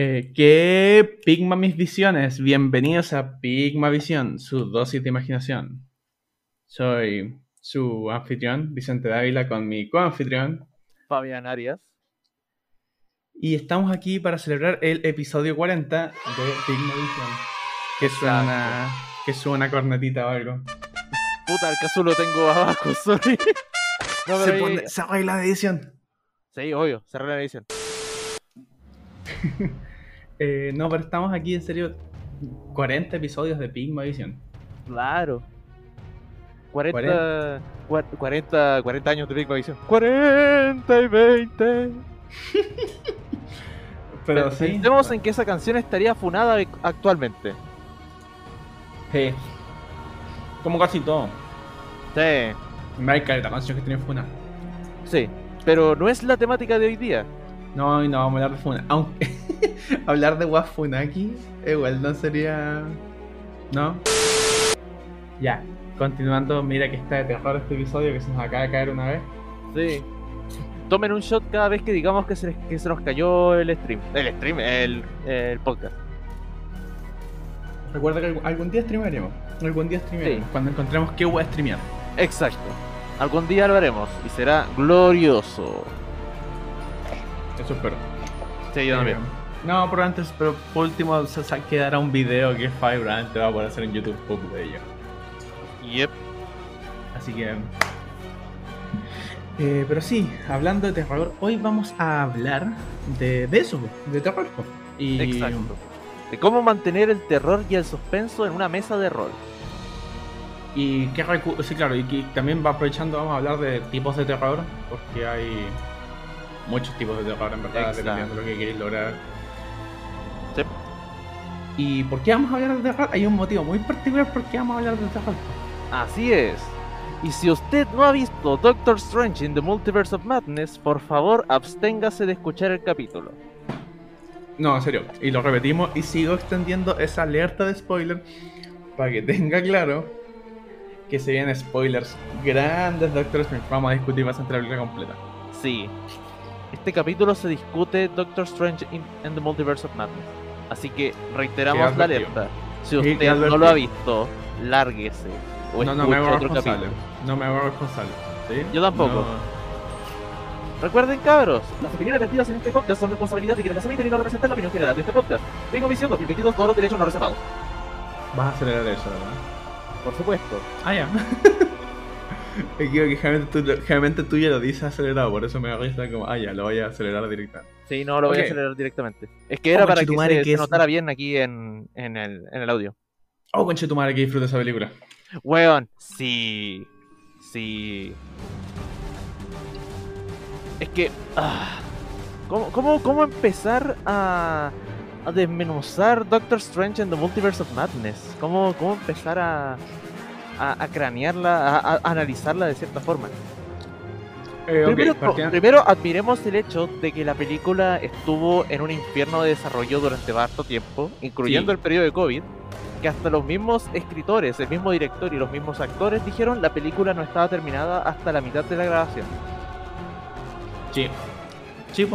Eh, ¿Qué Pigma mis visiones? Bienvenidos a Pigma Visión, su dosis de imaginación. Soy su anfitrión, Vicente Dávila, con mi coanfitrión, Fabián Arias. Y estamos aquí para celebrar el episodio 40 de Pigma Visión. Que suena, que suena cornetita o algo. Puta, el caso lo tengo abajo, sorry. No, se, pone, se arregla de edición. Sí, obvio, se arregla de edición. eh, no, pero estamos aquí en serio 40 episodios de Pigma Visión. Claro. 40, 40, 40, años de Pigma Visión. 40 y 20. pero sí. Pensemos en que esa canción estaría funada actualmente. Sí. Como casi todo. Sí. Hay la canción que tiene Funa. Sí, pero no es la temática de hoy día. No, no vamos a hablar de Funa. Aunque hablar de Wafunaki igual no sería. ¿No? Ya, continuando, mira que está de terror este episodio que se nos acaba de caer una vez. Sí. Tomen un shot cada vez que digamos que se, que se nos cayó el stream. El stream, el, el podcast. Recuerda que algún día streamaremos. Algún día streamaremos. Cuando encontremos qué voy a streamear. Exacto. Algún día lo haremos y será glorioso. Espero. Sí, yo también. no, pero antes, pero por último se, quedará un video que Firebrand te va a poder hacer en YouTube poco de ello. Yep. Así que. Eh, pero sí, hablando de terror, hoy vamos a hablar de, de eso, de terror. Y, Exacto. De cómo mantener el terror y el suspenso en una mesa de rol. Y qué sí, claro, y que también va aprovechando, vamos a hablar de tipos de terror, porque hay muchos tipos de terror en verdad, dependiendo de lo que queréis lograr. Sí. ¿Y por qué vamos a hablar de terror? Hay un motivo muy particular por qué vamos a hablar de terror. Así es. Y si usted no ha visto Doctor Strange in the Multiverse of Madness, por favor absténgase de escuchar el capítulo. No, en serio. Y lo repetimos y sigo extendiendo esa alerta de spoiler para que tenga claro que se vienen spoilers grandes de Doctor Strange. Vamos a discutir bastante la película completa. Sí. Este capítulo se discute Doctor Strange in, the Multiverse of Madness. Así que reiteramos la alerta. Si usted no lo ha visto, lárguese. O no, no me hago responsable. No me hago responsable. ¿sí? Yo tampoco. Recuerden, cabros, las opiniones vertidas en este podcast son responsabilidad de quienes las emiten y no representan la opinión general de este podcast. Tengo visión 2022 todos los derechos no reservados. Vas a acelerar eso, ¿verdad? Por supuesto. Ah, ya. Me que generalmente tú, ya lo dices acelerado, por eso me risa como, ah, ya, lo voy a acelerar directamente. Sí, no, lo voy a acelerar directamente. Es que era para que se, que notara bien aquí en, en, el, en el audio. Oh, conche tu madre que disfruta esa película. Weón, sí. Sí. Es que. Ah, ¿cómo, cómo, ¿Cómo empezar a, a desmenuzar Doctor Strange en The Multiverse of Madness? ¿Cómo, cómo empezar a, a, cranearla, a, analizarla de cierta forma? Eh, primero, primero, admiremos el hecho de que la película estuvo en un infierno de desarrollo durante harto tiempo, incluyendo el periodo de COVID, que hasta los mismos escritores, el mismo director y los mismos actores dijeron la película no estaba terminada hasta la mitad de la grabación. Sí. Sí,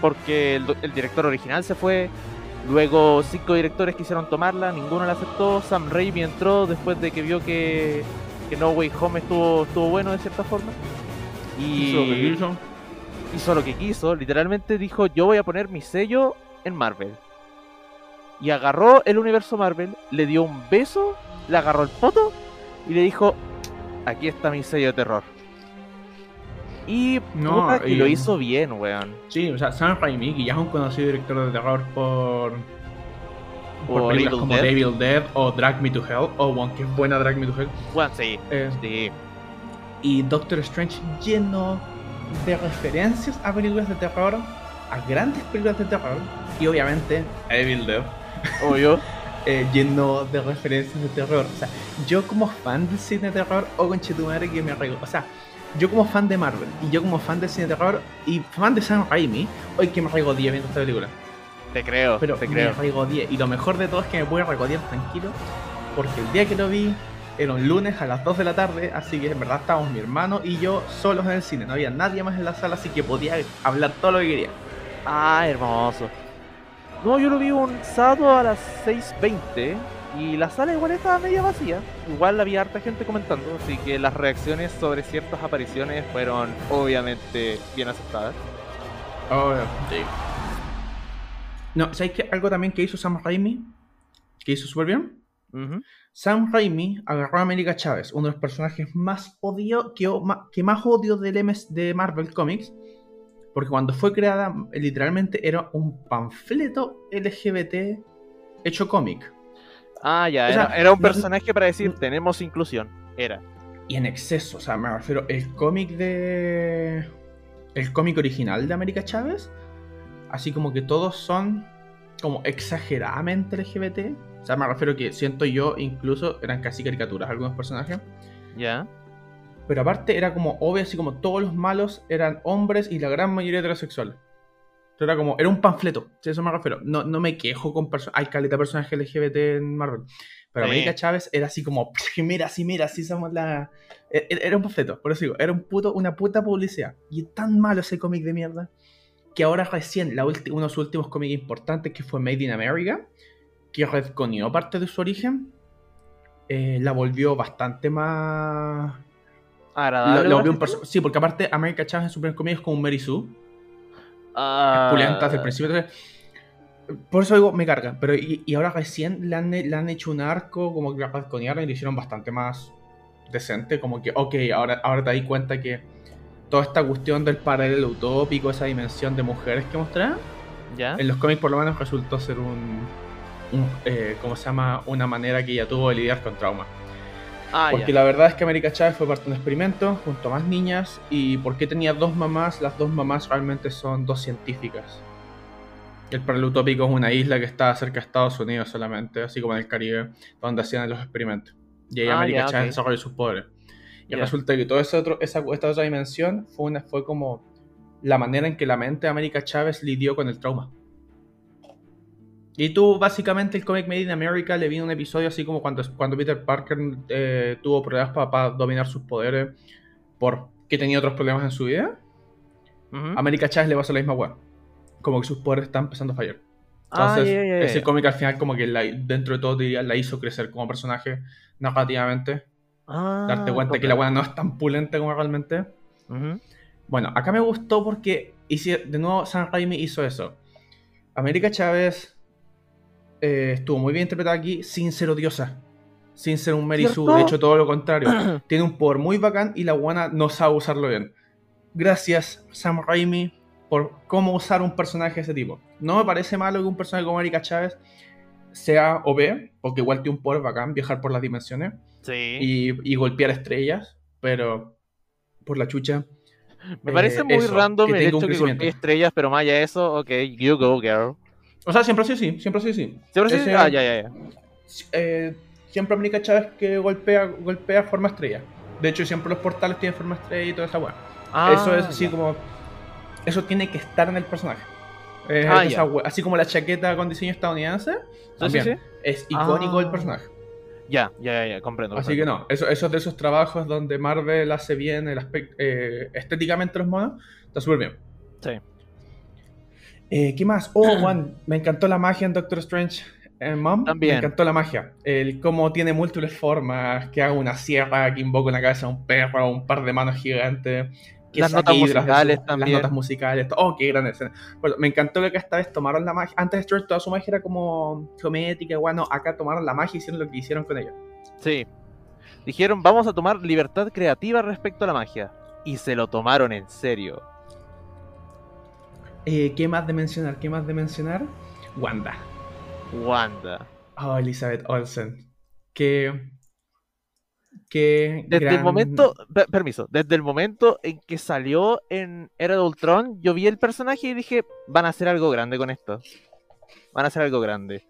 Porque el, director original se fue, luego cinco directores quisieron tomarla, ninguno la aceptó, Sam Raimi entró después de que vio que, que No Way Home estuvo, estuvo bueno de cierta forma. Y hizo lo que quiso. Hizo lo que quiso, literalmente dijo yo voy a poner mi sello en Marvel. Y agarró el universo Marvel, le dio un beso, le agarró el foto y le dijo, aquí está mi sello de terror. Y, no, y lo hizo bien, weón. Sí, o sea, Sam Raimi, que ya es un conocido director de terror por. Por, películas como. Devil Dead o Drag Me to Hell, o one que es buena Drag Me to Hell. Bueno, sí. Eh, sí. Y Doctor Strange lleno de referencias a películas de terror, a grandes películas de terror, y obviamente Evil Dead. Obvio. eh, lleno de referencias de terror. O sea, yo como fan del cine de terror, o con Chetumare que me arreglo. O sea, yo como fan de Marvel y yo como fan del cine de terror y fan de Sam Raimi, hoy que me 10 viendo esta película. Te creo, pero te creo. me 10 y lo mejor de todo es que me puedo regodear tranquilo porque el día que lo vi era un lunes a las 2 de la tarde, así que en verdad estábamos mi hermano y yo solos en el cine, no había nadie más en la sala, así que podía hablar todo lo que quería. Ah, hermoso. No, yo lo vi un sábado a las 6.20 y la sala igual estaba media vacía. Igual había harta gente comentando, así que las reacciones sobre ciertas apariciones fueron obviamente bien aceptadas. Oh, sí. No, ¿sabéis que algo también que hizo Sam Raimi? Que hizo súper bien. Sam Raimi agarró a América Chávez, uno de los personajes más odio, que, que más odio del MS de Marvel Comics, porque cuando fue creada, literalmente era un panfleto LGBT hecho cómic. Ah, ya, O sea, era, un no- personaje para decir tenemos inclusión. Era. Y en exceso, o sea, me refiero, el cómic de. El cómic original de América Chávez, así como que todos son como exageradamente LGBT. O sea, me refiero que siento yo, incluso eran casi caricaturas algunos personajes. Ya. Pero aparte era como obvio, así como todos los malos eran hombres y la gran mayoría heterosexuales. Era como, era un panfleto, si eso me refiero. No, no me quejo con personas. Hay caleta de personajes LGBT en Marvel. Pero Sí. América Chávez era así como, mira, sí, mira, sí somos la. e- e- Era un panfleto, por eso digo, era un puto, una puta publicidad. Y es tan malo ese cómic de mierda que ahora recién, la ulti- uno de sus últimos cómics importantes, que fue Made in America, que retconió parte de su origen, eh, la volvió bastante más Agradable. lo volvió un sí, porque aparte America Chávez en su primer comedia es como un Mary Sue, Ah, pulenta desde el principio. por eso digo, me carga. Pero y, y ahora recién le han, le han hecho un arco, como que la retconearon y le hicieron bastante más decente. Como que, ok, ahora, ahora te das cuenta que toda esta cuestión del paralelo utópico, esa dimensión de mujeres que mostraron, Ya. en los cómics por lo menos resultó ser un. un eh, ¿Cómo se llama? Una manera que ella tuvo de lidiar con trauma. Ah, Porque ya. la verdad es que América Chávez fue parte de un experimento junto a más niñas y porque tenía dos mamás, las dos mamás realmente son dos científicas. El paralelo utópico es una isla que está cerca de Estados Unidos solamente, así como en el Caribe, donde hacían los experimentos. Y ahí Ah, América ya, Chávez ok. desarrolló sus poderes. Y Ya. resulta que toda esa esta otra dimensión fue, una, fue como la manera en que la mente de América Chávez lidió con el trauma. Y tú, básicamente, el cómic Made in America le vino un episodio así como cuando, cuando Peter Parker eh, tuvo problemas para dominar sus poderes porque tenía otros problemas en su vida. América Chávez le pasó la misma weá. Como que sus poderes están empezando a fallar. Ah, Entonces, ya. ese cómic al final, como que la- dentro de todo, diría, la hizo crecer como personaje narrativamente. Ah, Darte cuenta que la weá no es tan pulenta como realmente. Ujú. Bueno, acá me gustó porque hice- de nuevo Sam Raimi hizo eso. América Chávez eh, estuvo muy bien interpretada aquí sin ser odiosa. Sin ser un Mary Sue, ¿Cierto? de hecho todo lo contrario. Tiene un poder muy bacán y la buena no sabe usarlo bien. Gracias Sam Raimi por cómo usar un personaje de ese tipo. No me parece malo que un personaje como América Chávez sea OP, porque igual tiene un poder bacán, viajar por las dimensiones Sí. y, y golpear estrellas, pero por la chucha. Me eh, parece muy eso, random que el hecho un que crecimiento. golpee estrellas, pero más allá de eso, ok, you go, girl. O sea, siempre ha sido así, siempre ha sido así. Siempre sí. Ese- Ah, ya, ya, ya. Eh, siempre América Chávez que golpea, golpea forma estrella. De hecho, siempre los portales tienen forma estrella y toda esa weá. Ah, eso es así ya. como. Eso tiene que estar en el personaje. Eh, Ah, esa. Así como la chaqueta con diseño estadounidense, Sí, sí, también sí. es icónico Ah. el personaje. Ya, ya, ya, ya, comprendo. Así que no, eso, eso es de esos trabajos donde Marvel hace bien el aspecto eh, estéticamente los monos, está súper bien. Sí. Eh, ¿Qué más? Oh, Juan, me encantó la magia en Doctor Strange. eh, Mom, También. me encantó la magia. El cómo tiene múltiples formas, que haga una sierra, que invoca en la cabeza a un perro, un par de manos gigantes. Que Las notas musicales también. Las notas musicales. Oh, qué gran escena. Bueno, me encantó que esta vez tomaron la magia. Antes de Strange toda su magia era como geométrica, bueno, acá tomaron la magia y hicieron lo que hicieron con ella. Sí. Dijeron, vamos a tomar libertad creativa respecto a la magia. Y se lo tomaron en serio. Eh, ¿Qué más de mencionar? ¿Qué más de mencionar? Wanda. Wanda. Oh, Elizabeth Olsen. Qué. Qué. Desde el momento, per- permiso, desde el momento en que salió en Era de Ultron, yo vi el personaje y dije, van a hacer algo grande con esto. Van a hacer algo grande.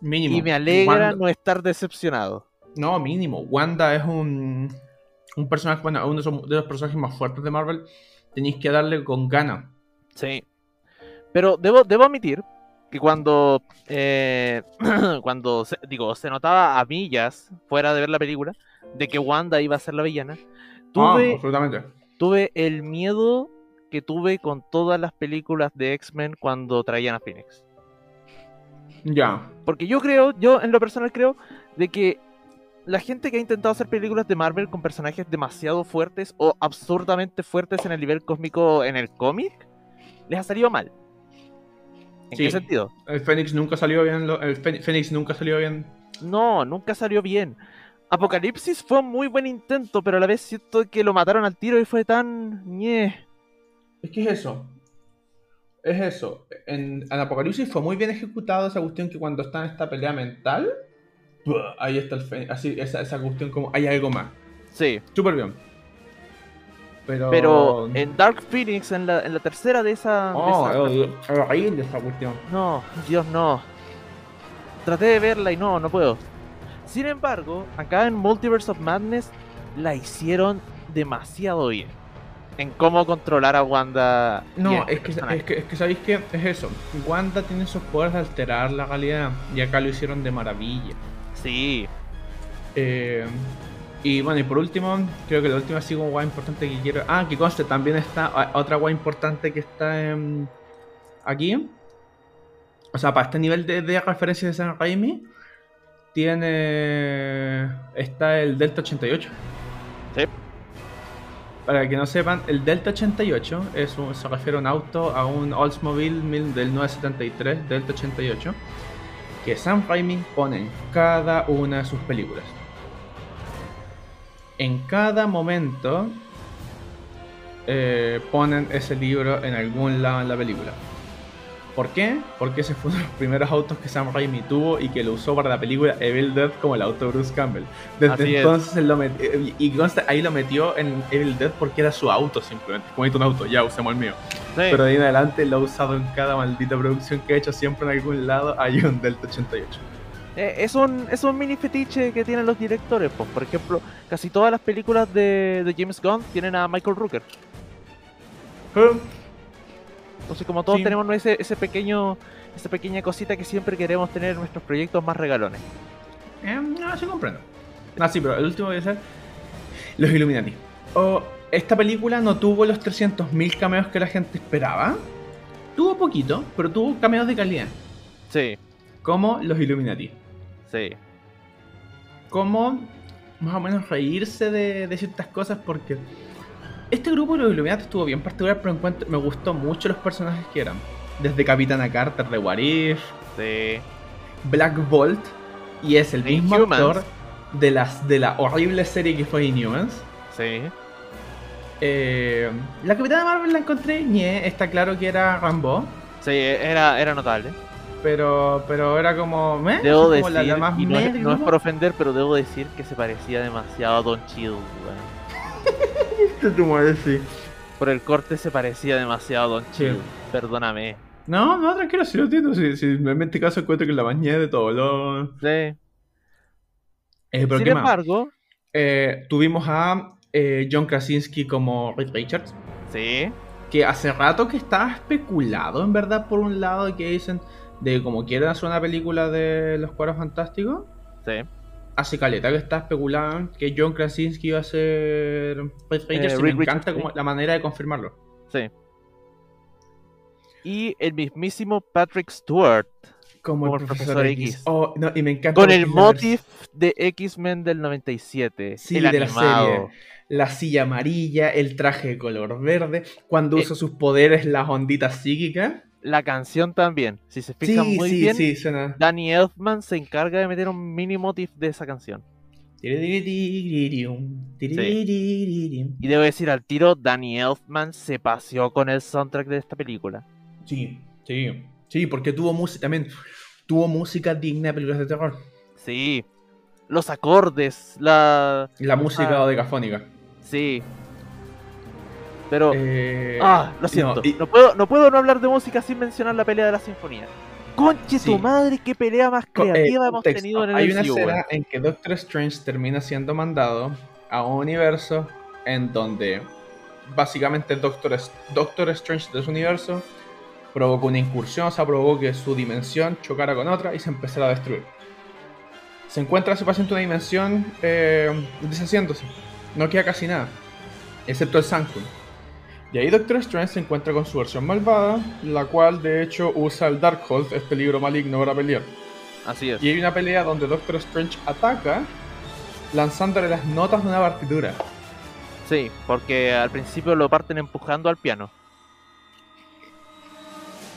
Mínimo. Y me alegra Wanda- no estar decepcionado. No, mínimo. Wanda es un. Un personaje, bueno, uno de los personajes más fuertes de Marvel. Tenéis que darle con ganas. Sí. Pero debo, debo admitir que cuando, eh, cuando se, digo, se notaba a millas, fuera de ver la película, de que Wanda iba a ser la villana, Ah, tuve, absolutamente. tuve el miedo que tuve con todas las películas de X-Men cuando traían a Phoenix. Ya. Porque yo creo, yo en lo personal creo, de que la gente que ha intentado hacer películas de Marvel con personajes demasiado fuertes o absurdamente fuertes en el nivel cósmico en el cómic, les ha salido mal. ¿En Sí. qué sentido? El Fénix nunca salió bien. lo- El Fénix nunca salió bien. No, nunca salió bien. Apocalipsis fue un muy buen intento, pero a la vez siento que lo mataron al tiro y fue tan... ñe. Es que es eso. Es eso. En, en Apocalipsis fue muy bien ejecutado esa cuestión que cuando está en esta pelea mental, ahí está el Fénix. Así, esa, esa cuestión como hay algo más. Sí, Súper bien. Pero. pero en Dark Phoenix, en la, en la tercera de esa... de Oh, esa- es horrible esa cuestión. No, Dios no. Traté de verla y no, no puedo. Sin embargo, acá en Multiverse of Madness la hicieron demasiado bien. En cómo controlar a Wanda. No, a es este que, es, que, es que sabéis que es eso. Wanda tiene esos poderes de alterar la realidad. Y acá lo hicieron de maravilla. Sí, Eh, y bueno, y por último, creo que la última sí como guay importante que quiero. Ah, que conste, también está a- otra guay importante que está en- aquí. O sea, para este nivel de, de referencia de San Raimi, tiene. Está el Delta 88. sí. Para que no sepan, el Delta 88 es un- se refiere a un auto, a un Oldsmobile del 973 Delta 88, que Sam Raimi pone en cada una de sus películas. En cada momento eh, ponen ese libro en algún lado en la película. ¿Por qué? Porque ese fue uno de los primeros autos que Sam Raimi tuvo y que lo usó para la película Evil Dead como el auto de Bruce Campbell. Desde Así entonces él lo metió, y y consta, ahí lo metió en Evil Dead porque era su auto simplemente. Como un auto, ya usemos el mío. sí. Pero de ahí en adelante lo ha usado en cada maldita producción que ha hecho. Siempre en algún lado hay un Delta 88. Eh, es, un, es un mini fetiche que tienen los directores. Pues. Por ejemplo, casi todas las películas de, de James Gunn tienen a Michael Rooker. Entonces, como todos Sí. tenemos ese, ese pequeño, esa pequeña cosita que siempre queremos tener en nuestros proyectos más regalones. Eh, no, sí comprendo. Ah, sí, pero el último voy a ser Los Illuminati. Oh, esta película no tuvo los 300.000 cameos que la gente esperaba. Tuvo poquito, pero tuvo cameos de calidad. Sí, Como Los Illuminati. Sí. Como más o menos reírse de, de ciertas cosas porque este grupo de los Illuminati estuvo bien particular, pero encuentro, me gustó mucho los personajes que eran. Desde Capitana Carter de What If, Sí. Black Bolt y es el mismo Inhumans. actor de, las, de la horrible serie que fue Inhumans. Sí. Eh, la Capitana Marvel la encontré, ñe, está claro que era Rambo, Sí, era, era notable. Pero, pero era como... ¿meh? Debo como decir, la- la más y no es, no es por ofender, pero debo decir que se parecía demasiado a Don Chill, weón. Tu madre, sí. Por el corte se parecía demasiado a Don Sí. Chill. Perdóname. No, no, tranquilo, si lo entiendo. Si, si en este caso encuentro que la bañé de todo lo... Sí. Eh, pero Sin ¿qué más? embargo, Eh, tuvimos a eh, John Krasinski como Reed Richards. sí. que hace rato que estaba especulado, en verdad, por un lado, que dicen de como quieren hacer una película de los cuadros fantásticos. Sí. Hace caleta que está especulado que John Krasinski iba a ser y me Reed encanta como sí. la manera de confirmarlo. Sí. Y el mismísimo Patrick Stewart Como, Como el profesor, Profesor X. X. Oh, no, y me encanta con el la motif de X-Men del 97. Sí, el de la animado. serie. la silla amarilla, el traje de color verde, cuando Eh. usa sus poderes, las onditas psíquicas. La canción también. Si se fijan Sí, muy sí, bien, sí, suena. Danny Elfman se encarga de meter un mini motif de esa canción. Y debo decir al tiro, Danny Elfman se paseó con el soundtrack de esta película. Sí, sí, sí, porque tuvo música también. Tuvo música digna de películas de terror. Sí. Los acordes, la... La música Ah. odecafónica. Sí. Pero... Eh, ah, lo siento. no, y- No, puedo, no puedo no hablar de música sin mencionar la pelea de la sinfonía. Conche Sí. tu madre, qué pelea más eh, creativa hemos tenido en el Hay una escena en que Doctor Strange termina siendo mandado a un universo en donde básicamente Doctor, Doctor Strange de su universo provocó una incursión, o sea, provocó que su dimensión chocara con otra y se empezara a destruir. Se encuentra su paciente una dimensión eh, deshaciéndose. No queda casi nada, excepto el Sanctum. Y ahí Doctor Strange se encuentra con su versión malvada, la cual de hecho usa el Darkhold, este libro maligno para pelear. Así es. Y hay una pelea donde Doctor Strange ataca lanzándole las notas de una partitura. Sí, porque al principio lo parten empujando al piano.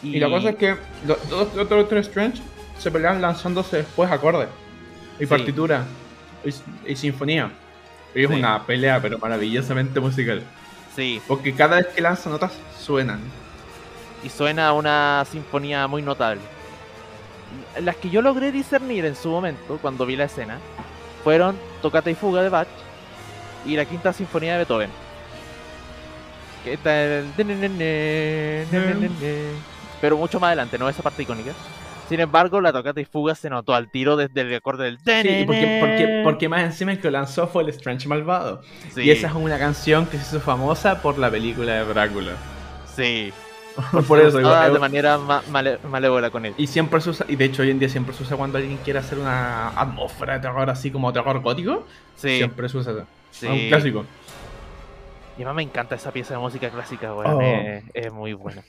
Y, la cosa es que los dos Doctor Strange se pelean lanzándose después acordes y Sí. partitura y, y sinfonía. Y es Sí. una pelea, pero maravillosamente musical. Sí, Porque cada vez que lanza notas suenan. y suena una sinfonía muy notable. Las que yo logré discernir en su momento, cuando vi la escena, fueron Tocata y Fuga de Bach y la Quinta Sinfonía de Beethoven. Que está el... Pero mucho más adelante, no esa parte icónica. Sin embargo, la Tocata y Fuga se notó al tiro desde el acorde del... Sí, porque, porque, porque más encima el que lo lanzó fue el Strange Malvado. Sí, Y esa es una canción que se hizo famosa por la película de Drácula. sí. por eso, igual- de manera ma- male- malévola con él. Y siempre se usa, y de hecho hoy en día siempre se usa cuando alguien quiere hacer una atmósfera de terror así como terror gótico. Sí, Siempre se usa eso. sí. Es un clásico. Y además me encanta esa pieza de música clásica, weón. Oh. Es, es muy buena.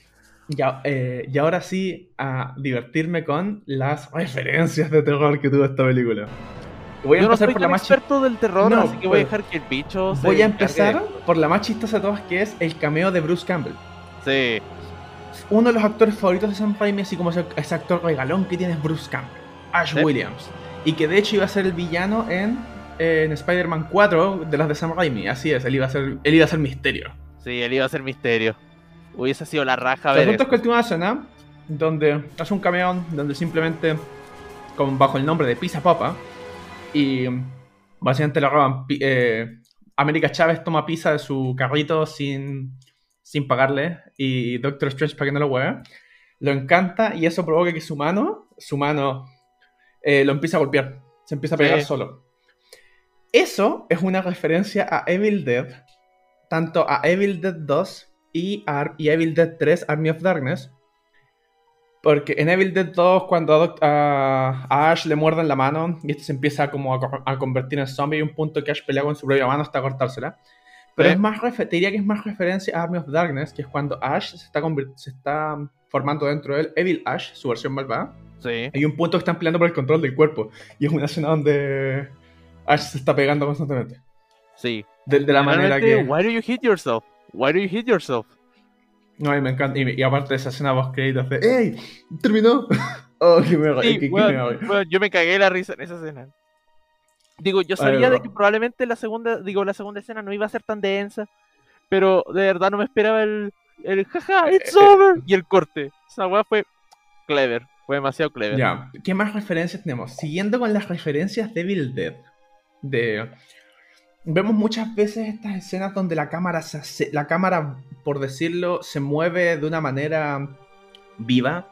Ya, eh, y ahora sí, a divertirme con las referencias de terror que tuvo esta película. Voy a Yo no empezar soy por la más experto del terror, No, así que voy a pero- dejar que el bicho se Voy a encargue empezar por la más chistosa de todas, que es el cameo de Bruce Campbell. Sí, Uno de los actores favoritos de Sam Raimi, así como ese, ese actor regalón que tiene es Bruce Campbell, Ash Sí. Williams. Y que de hecho iba a ser el villano en, en Spider-Man 4 de las de Sam Raimi. Así es, él iba a ser, él iba a ser misterio. sí, él iba a ser misterio. Hubiese sido la raja ver asunto es que última escena, donde hace un cameo, donde simplemente, con, bajo el nombre de Pizza Papa, y básicamente le roban. eh, América Chávez toma pizza de su carrito sin, sin pagarle, y Doctor Strange, para que no lo hueve, lo encanta, y eso provoca que su mano, su mano, eh, lo empieza a golpear, se empieza a pegar Sí. solo. Eso es una referencia a Evil Dead, tanto a Evil Dead 2 y, y Evil Dead 3 Army of Darkness. Porque en Evil Dead 2, cuando a, Doc- a- a Ash le muerden la mano y este se empieza como a, a convertir en zombie, hay un punto que Ash pelea con su propia mano hasta cortársela. Pero Sí. es más te diría que es más referencia a Army of Darkness, que es cuando Ash se está, convir- se está formando dentro de él, Evil Ash, su versión malvada. Sí. Hay un punto que están peleando por el control del cuerpo. Y es una escena donde Ash se está pegando constantemente. Sí. De, de la manera que. Why do you hit yourself? Why do you hit yourself? No, a mí me encanta. Y, y aparte de esa escena post créditos de ¡Ey! ¡Terminó! oh, que me Sí, que- que weón, me weón, yo me cagué la risa en esa escena. Digo, yo Ay, sabía de que probablemente la segunda, digo, la segunda escena no iba a ser tan densa, pero de verdad no me esperaba el, el jaja, it's Eh, eh. over y el corte. Esa weá fue clever, fue demasiado clever. Ya, ¿qué más referencias tenemos? Siguiendo con las referencias de Evil Dead. De... Vemos muchas veces estas escenas donde la cámara, se hace- la cámara, por decirlo, se mueve de una manera viva,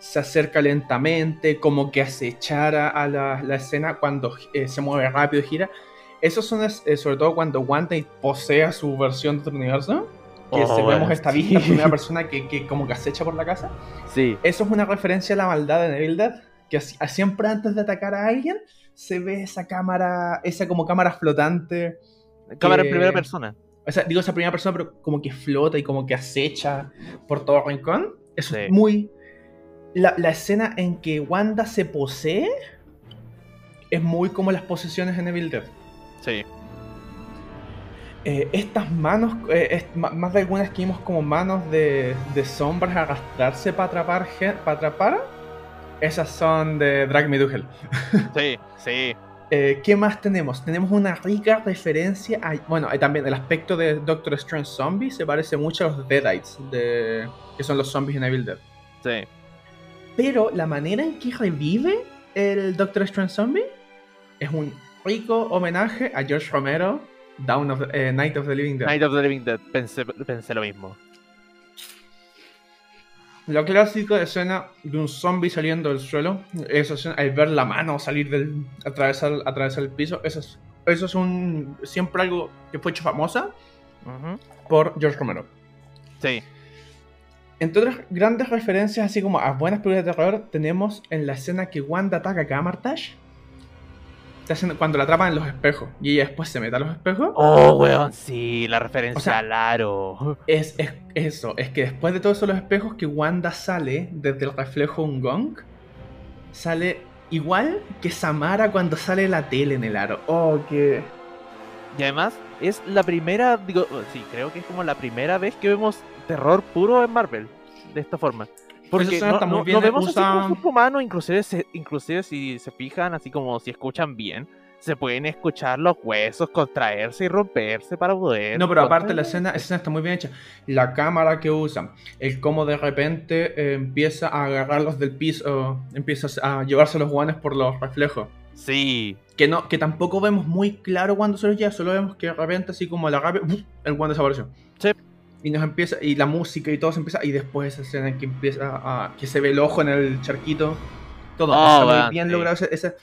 se acerca lentamente, como que acechara a la, la escena cuando eh, se mueve rápido y gira. Esos son eh, sobre todo cuando Wanda posee su versión de otro universo. Que Oh, se- bueno, vemos esta vista primera persona que, que como que acecha por la casa. Sí, Eso es una referencia a la maldad de Evil Dead, que siempre antes de atacar a alguien se ve esa cámara, esa como cámara flotante, cámara que- en primera persona. o sea, digo esa primera persona, pero como que flota y como que acecha por todo rincón. Eso Sí. es muy... La, la escena en que Wanda se posee es muy como las posesiones en Evil Dead. Sí, Eh, estas manos, eh, es- más de algunas que vimos como manos de, de sombras arrastrarse para atrapar, para atrapar, esas son de Drag Me to Hell. sí, sí. Eh, ¿Qué más tenemos? Tenemos una rica referencia a, bueno, eh, también el aspecto de Doctor Strange Zombie se parece mucho a los Deadites, de, que son los zombies en Evil Dead. Sí, Pero la manera en que revive el Doctor Strange Zombie es un rico homenaje a George Romero, Dawn of the- eh, Night of the Living Dead. Night of the Living Dead, pensé, pensé lo mismo. La clásica escena de un zombie saliendo del suelo, esa escena, al ver la mano salir del. atravesar, atravesar el piso, eso es, eso es un. siempre algo que fue hecho famosa por George Romero. Sí, Entre otras grandes referencias, así como a buenas películas de terror, tenemos en la escena que Wanda ataca a Camartage. Cuando la atrapan en los espejos y ella después se mete a los espejos. Oh, weón, sí, la referencia O sea, al aro. Es, es eso, es que después de todos los espejos que Wanda sale desde el reflejo un gong, sale igual que Samara cuando sale la tele en el aro. Oh, que... Y además, es la primera, digo, sí, creo que es como la primera vez que vemos terror puro en Marvel, de esta forma. Porque no, muy bien no vemos así como cuerpo humano, inclusive, se- inclusive si se fijan, así como si escuchan bien, se pueden escuchar los huesos contraerse y romperse para poder... No, pero aparte la escena, esa escena está muy bien hecha. La cámara que usan, el cómo de repente eh, empieza a agarrarlos del piso, empieza a llevarse los guanes por los reflejos. Sí, Que, no, que tampoco vemos muy claro cuando se los lleva, solo vemos que de repente así como la rápido, el guan desapareció. Sí. Y nos empieza, y la música y todo se empieza, y después esa escena en que empieza a, que se ve el ojo en el charquito. Todo, Oh, está muy bien sí. logrado ese-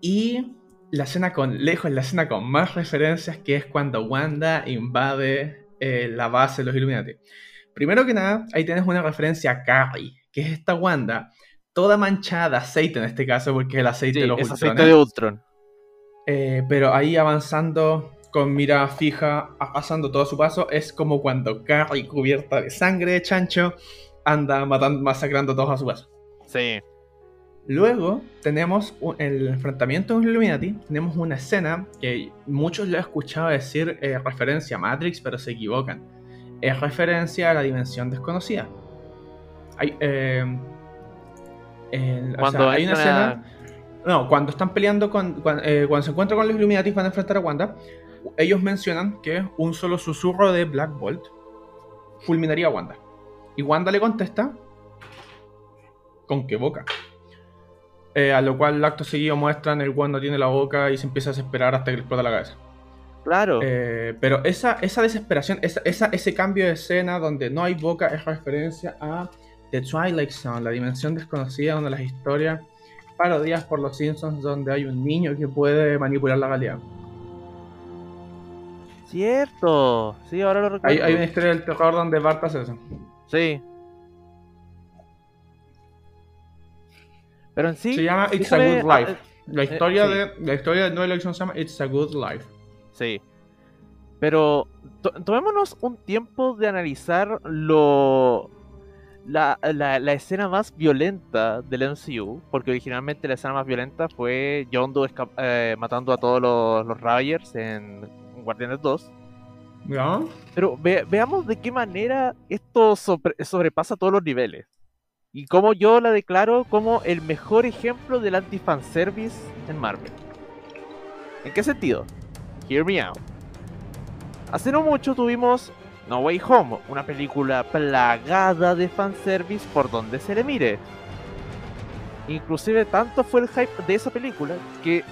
Y la escena con, lejos, la escena con más referencias, que es cuando Wanda invade eh, la base de los Illuminati. Primero que nada, ahí tienes una referencia a Carrie, que es esta Wanda, toda manchada de aceite en este caso, porque el aceite sí, de los es Ultrones. aceite de Ultron. Eh, pero ahí avanzando con mira fija, pasando todo su paso, es como cuando Carrie, cubierta de sangre de chancho, anda matando, masacrando a todos a su paso. Sí, Luego tenemos un- el enfrentamiento de los Illuminati. Tenemos una escena que muchos lo he escuchado decir eh, referencia a Matrix, pero se equivocan. Es referencia a la dimensión desconocida. Hay, eh, el- o cuando sea, hay una escena. No, cuando están peleando con. Cuando, eh, cuando se encuentran con los Illuminati van a enfrentar a Wanda. Ellos mencionan que un solo susurro de Black Bolt fulminaría a Wanda. Y Wanda le contesta. ¿Con qué boca? Eh, a lo cual el acto seguido muestran el Wanda tiene la boca y se empieza a desesperar hasta que le explota la cabeza. Claro. Eh, pero esa, esa desesperación, esa, esa- ese cambio de escena donde no hay boca es referencia a The Twilight Zone, la dimensión desconocida donde las historias parodias por los Simpsons donde hay un niño que puede manipular la realidad. Cierto. Sí, ahora lo recuerdo. Hay, hay una historia del terror donde Bart hace eso. Sí. Pero en sí. se llama It's a Good Life. ah, La historia, sí. de, la historia de Noel Erickson se llama It's a Good Life. Sí. Pero to- tomémonos un tiempo de analizar lo. La, la- la escena más violenta del MCU, porque originalmente la escena más violenta fue Yondu eh, matando a todos los, los en Guardianes 2. ¿Ya? Pero ve- veamos de qué manera esto sobre- sobrepasa todos los niveles. Y cómo yo la declaro como el mejor ejemplo del anti-fanservice en Marvel. ¿En qué sentido? Hear me out. Hace no mucho tuvimos No Way Home, una película plagada de fanservice por donde se le mire. Inclusive tanto fue el hype de esa película que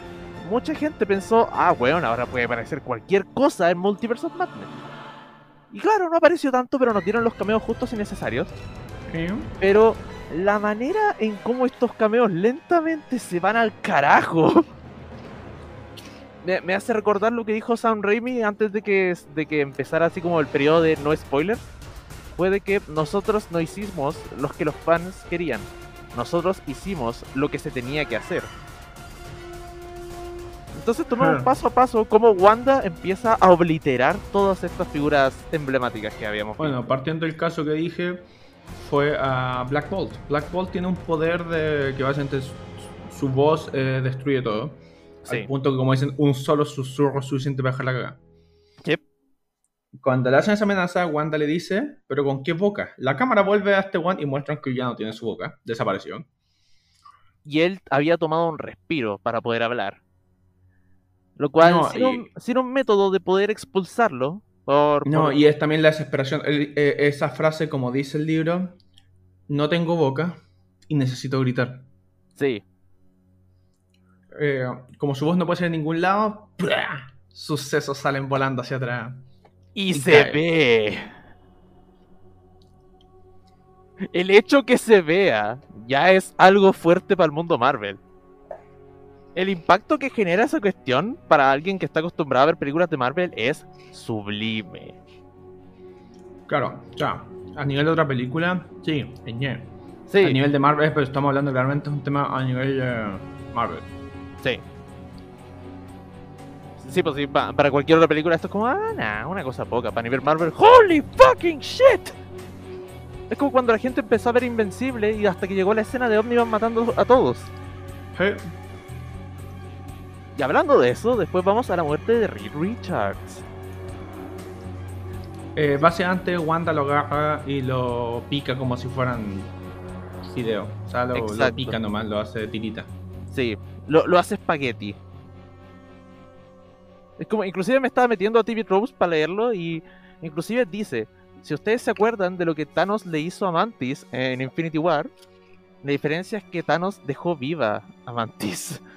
mucha gente pensó, ah, bueno, ahora puede aparecer cualquier cosa en Multiverse of Madness. Y claro, no apareció tanto, pero nos dieron los cameos justos y necesarios. ¿Sí? Pero la manera en cómo estos cameos lentamente se van al carajo. Me, me hace recordar lo que dijo Sam Raimi antes de que, de que empezara así como el periodo de no spoilers. Fue de que nosotros no hicimos lo que los fans querían. Nosotros hicimos lo que se tenía que hacer. Entonces tomamos paso a paso cómo Wanda empieza a obliterar todas estas figuras emblemáticas que habíamos visto. Bueno, partiendo del caso que dije, fue a Black Bolt. Black Bolt tiene un poder de que básicamente su, su voz eh, destruye todo. Sí. Al punto que, como dicen, un solo susurro es suficiente para dejar la cagada. Yep. Cuando le hacen esa amenaza, Wanda le dice, pero ¿con qué boca? La cámara vuelve a este one y muestran que ya no tiene su boca. Desapareció. y él había tomado un respiro para poder hablar. Lo cual, No, sin, y- un, sin un método de poder expulsarlo, por, No, por- y es también la desesperación. El- eh, esa frase, como dice el libro, no tengo boca y necesito gritar. Sí, Eh, como su voz no puede ser en ningún lado, ¡plá! sus sesos salen volando hacia atrás. y Y se cae. ve. El hecho que se vea ya es algo fuerte para el mundo Marvel. El impacto que genera esa cuestión para alguien que está acostumbrado a ver películas de Marvel es sublime. Claro, sea, a nivel de otra película, sí, ñe. Sí, A nivel de Marvel, pero estamos hablando claramente de un tema a nivel eh, Marvel. Sí. Sí, pues sí, pa- para cualquier otra película esto es como, ah, nah, una cosa poca. Para nivel Marvel, ¡Holy fucking shit! Es como cuando la gente empezó a ver Invencible y hasta que llegó la escena de Omniman matando a todos. Eh, Y hablando de eso, después vamos a la muerte de Reed Richards. eh, básicamente Wanda lo agarra y lo pica como si fueran fideo. O sea, lo, pica nomás, lo hace de tirita. Sí, lo, lo hace espagueti. Es como, inclusive me estaba metiendo a TV Tropes para leerlo y inclusive dice, si ustedes se acuerdan de lo que Thanos le hizo a Mantis en Infinity War, la diferencia es que Thanos dejó viva a Mantis.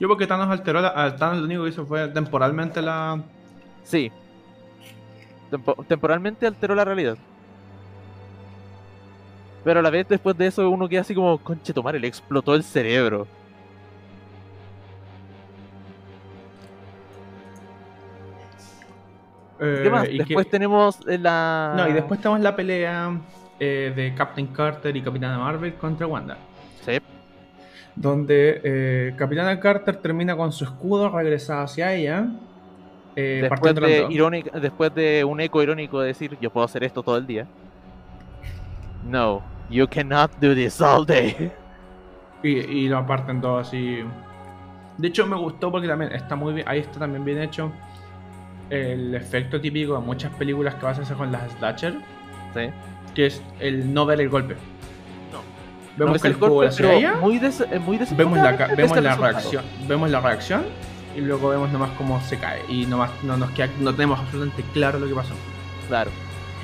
Yo porque Thanos alteró la, Thanos lo único que hizo fue temporalmente la... Sí. Tempo- temporalmente alteró la realidad. Pero a la vez después de eso uno queda así como, conche tomar, le explotó el cerebro. eh, ¿Qué más? y Después que- tenemos eh, la... No, y después tenemos la pelea eh, de Captain Carter y Capitana Marvel contra Wanda. Sí, Donde eh, Capitana Carter termina con su escudo regresado hacia ella. eh, después, de irónica- después de un eco irónico de decir, yo puedo hacer esto todo el día. No, you cannot do this all day. Y, y lo aparten dos así. De hecho, me gustó porque también está muy bien. Ahí está también bien hecho. El efecto típico de muchas películas que vas a hacer con las slasher. Sí. Que es el no ver el golpe. Vemos No que el golpe, hacia pero ella. muy des eh, muy Vemos la, vemos el la reacción. Vemos la reacción. Y luego vemos nomás cómo se cae. Y nomás no nos queda, no tenemos absolutamente claro lo que pasó. Claro.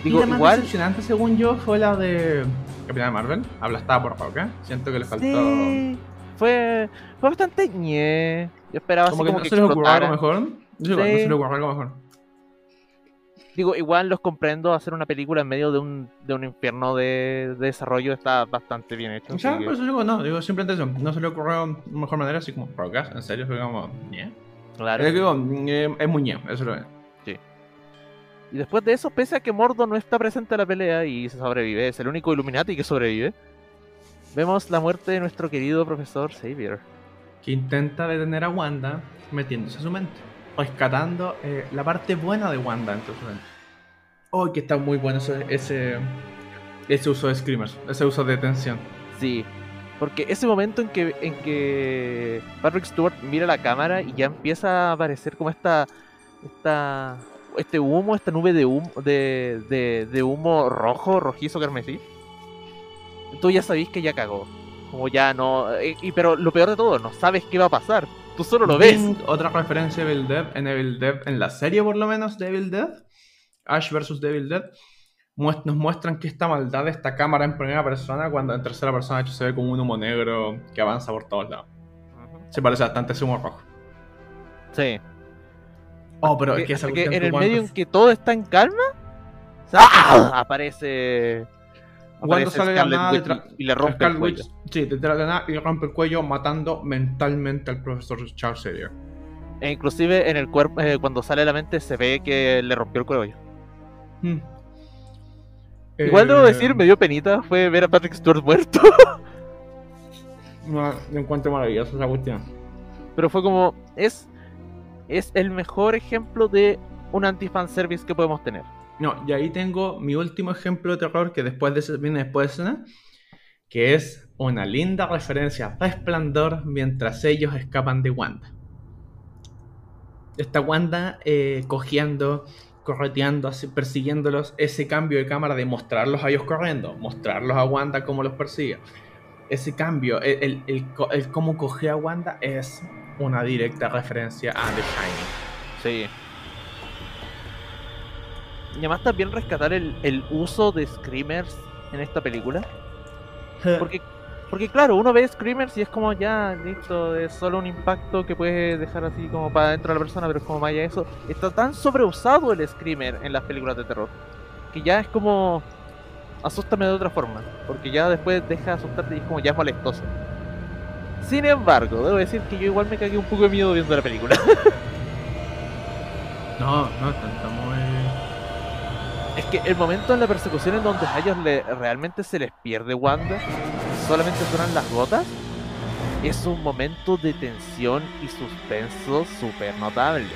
y Digo, la más igual. decepcionante, según yo, fue la de Capitana Marvel. Aplastada por Roca. Siento que le faltó. Sí, fue, fue bastante ñe. Yo esperaba Como así que como no que se les ocurrió algo mejor. Igual, no Sí. se les ocurrió algo mejor. Digo, igual los comprendo, hacer una película en medio de un, de un infierno de, de desarrollo está bastante bien hecho. O sea, por eso digo, no, digo simplemente eso. No se le ocurrió de mejor manera, así como Rocas, en serio, fue como. claro. Es digo, eh, es muy ñe, eso lo es. Y después de eso, pese a que Mordo no está presente en la pelea y se sobrevive, es el único Illuminati que sobrevive, vemos la muerte de nuestro querido profesor Xavier. Que intenta detener a Wanda metiéndose a su mente. Rescatando eh, la parte buena de Wanda mente. Oh, que está muy bueno ese, ese, uso de screamers, ese uso de tensión. Sí, porque ese momento en que, en que Patrick Stewart mira la cámara y ya empieza a aparecer como esta, esta este humo, esta nube de humo, de, de, humo rojo, rojizo, carmesí, tú ya sabís que ya cagó. Como ya no. eh, Y, pero lo peor de todo, no sabes qué va a pasar. Tú solo lo ves. Otra referencia a Evil Dead, en Evil Dead, en la serie por lo menos de Evil Dead, Ash vs. Devil Dead, nos muestran que esta maldad de esta cámara en primera persona, cuando en tercera persona de hecho se ve como un humo negro que avanza por todos lados. Se parece bastante a ese humo rojo. Sí. Oh, pero que cuestión en que el medio en que todo está en calma, ¡ah! aparece. Cuando sale de la nada Witch y, le rompe el cuello. Witch, sí, detrás de la nada y rompe el cuello matando mentalmente al profesor Charles Xavier. E inclusive en el cuerpo, eh, cuando sale la mente se ve que le rompió el cuello. Hmm. Igual debo Eh, decir, me dio penita, fue ver a Patrick Stewart muerto. No, me encuentro maravilloso esa cuestión. Pero fue como, es, es el mejor ejemplo de un anti-fanservice que podemos tener. No, y ahí tengo mi último ejemplo de terror que después de ese, viene después de escena, que es una linda referencia a Resplandor mientras ellos escapan de Wanda. Esta Wanda eh, cojeando, correteando, persiguiéndolos, ese cambio de cámara de mostrarlos a ellos corriendo, mostrarlos a Wanda como los persigue. Ese cambio, el, el cómo coge a Wanda es una directa referencia a The Shining. Sí. Y además también rescatar el, el uso de screamers en esta película. Porque, porque claro, uno ve screamers y es como ya, listo, es solo un impacto que puede dejar así como para adentro de la persona, pero es como vaya eso. Está tan sobreusado el screamer en las películas de terror que ya es como asústame de otra forma, porque ya después deja de asustarte y es como ya es molestoso. Sin embargo, debo decir que yo igual me cagué un poco de miedo viendo la película. No, no, tanto muy... Es que el momento en la persecución en donde a ellos le, realmente se les pierde Wanda, solamente suenan las gotas, es un momento de tensión y suspenso súper notable.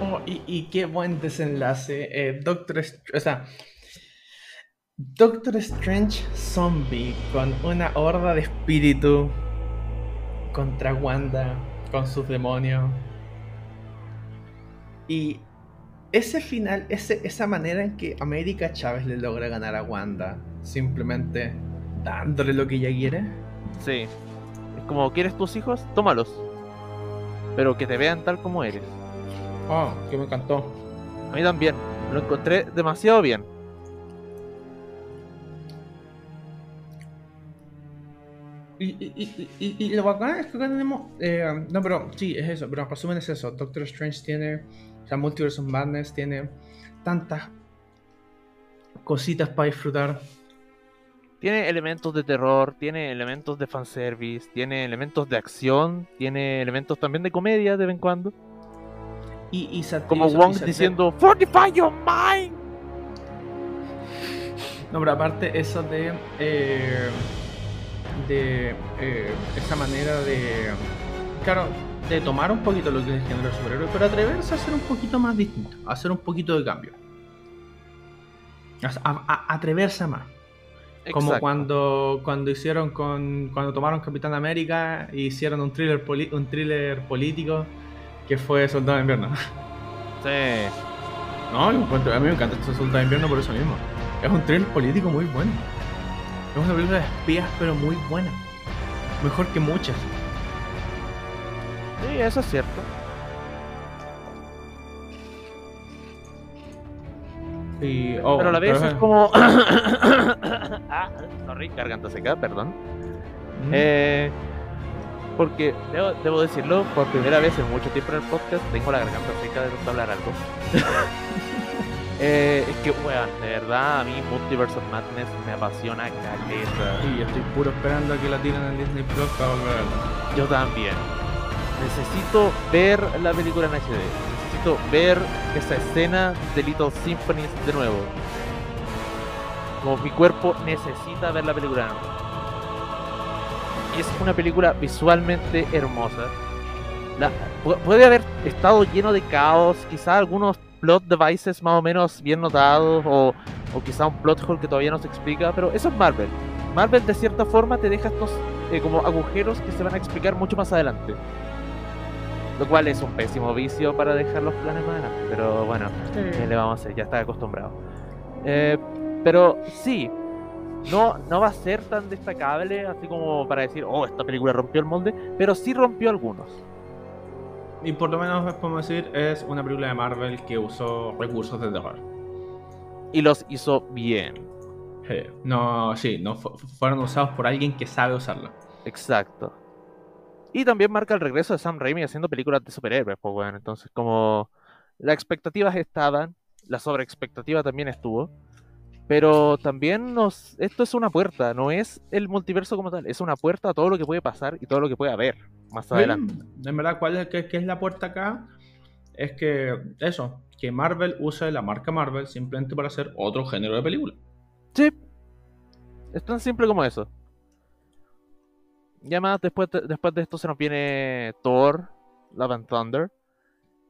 Oh, y, qué buen desenlace. Eh, Doctor, o sea, Doctor Strange zombie con una horda de espíritu contra Wanda con sus demonios. Y ese final, ese, esa manera en que América Chávez le logra ganar a Wanda, simplemente dándole lo que ella quiere. Sí. Es como, ¿quieres tus hijos? Tómalos. Pero que te vean tal como eres. Oh, que me encantó. A mí también. Lo encontré demasiado bien. Y, y, y, y, lo bacán es que acá tenemos. Eh, no, pero sí, es eso. Pero en resumen es eso. Doctor Strange tiene. O sea, Multiverse of Madness tiene tantas cositas para disfrutar. Tiene elementos de terror, tiene elementos de fanservice, tiene elementos de acción, tiene elementos también de comedia de vez en cuando. Y, y Como Wong diciendo, Fortify your mind. No, pero aparte eso de... Eh, de eh, esa manera de... Claro, de tomar un poquito lo que es el género superhéroe, pero atreverse a hacer un poquito más distinto, a hacer un poquito de cambio. A, atreverse a más. Como cuando, cuando hicieron con. cuando tomaron Capitán América e hicieron un thriller un thriller político que fue Soldado de Invierno. Sí. No, a mí me encanta este Soldado de Invierno por eso mismo. Es un thriller político muy bueno. Es una película de espías, pero muy buena. Mejor que muchas. Sí, eso es cierto. Oh, pero a la vez es como. ah, sorry, garganta seca, perdón. Mm. Eh, porque debo, decirlo, por primera vez en mucho tiempo en el podcast tengo la garganta seca de no hablar algo. eh, es que, weón, de verdad a mí Multiverse of Madness me apasiona caleta. Y estoy puro esperando a que la tiren en Disney Plus para Yo también. Necesito ver la película en HD ver esa escena de Little Symphonies de nuevo. Como mi cuerpo necesita ver la película Es una película visualmente hermosa. puede haber estado lleno de caos, quizá algunos plot devices más o menos bien notados, o, o quizá un plot hole que todavía no se explica, pero eso es Marvel. Marvel de cierta forma te deja estos eh, como agujeros que se van a explicar mucho más adelante. Lo cual es un pésimo vicio para dejar los planes más adelante. Pero bueno, ¿qué le vamos a hacer? Ya está acostumbrado. Eh, pero sí, no, no va a ser tan destacable así como para decir, oh, esta película rompió el molde, pero sí rompió algunos. Y por lo menos podemos decir, es una película de Marvel que usó recursos de terror. Y los hizo bien. No, sí, no fueron usados por alguien que sabe usarlo. Exacto. Y también marca el regreso de Sam Raimi haciendo películas de superhéroes, pues bueno, entonces como las expectativas estaban, la sobreexpectativa también estuvo, pero también nos esto es una puerta, no es el multiverso como tal, es una puerta a todo lo que puede pasar y todo lo que puede haber más adelante. En verdad, ¿cuál es, qué, es la puerta acá? Es que eso, que Marvel use la marca Marvel simplemente para hacer otro género de película. Sí, es tan simple como eso. Ya más después de, después de esto se nos viene Thor, Love and Thunder.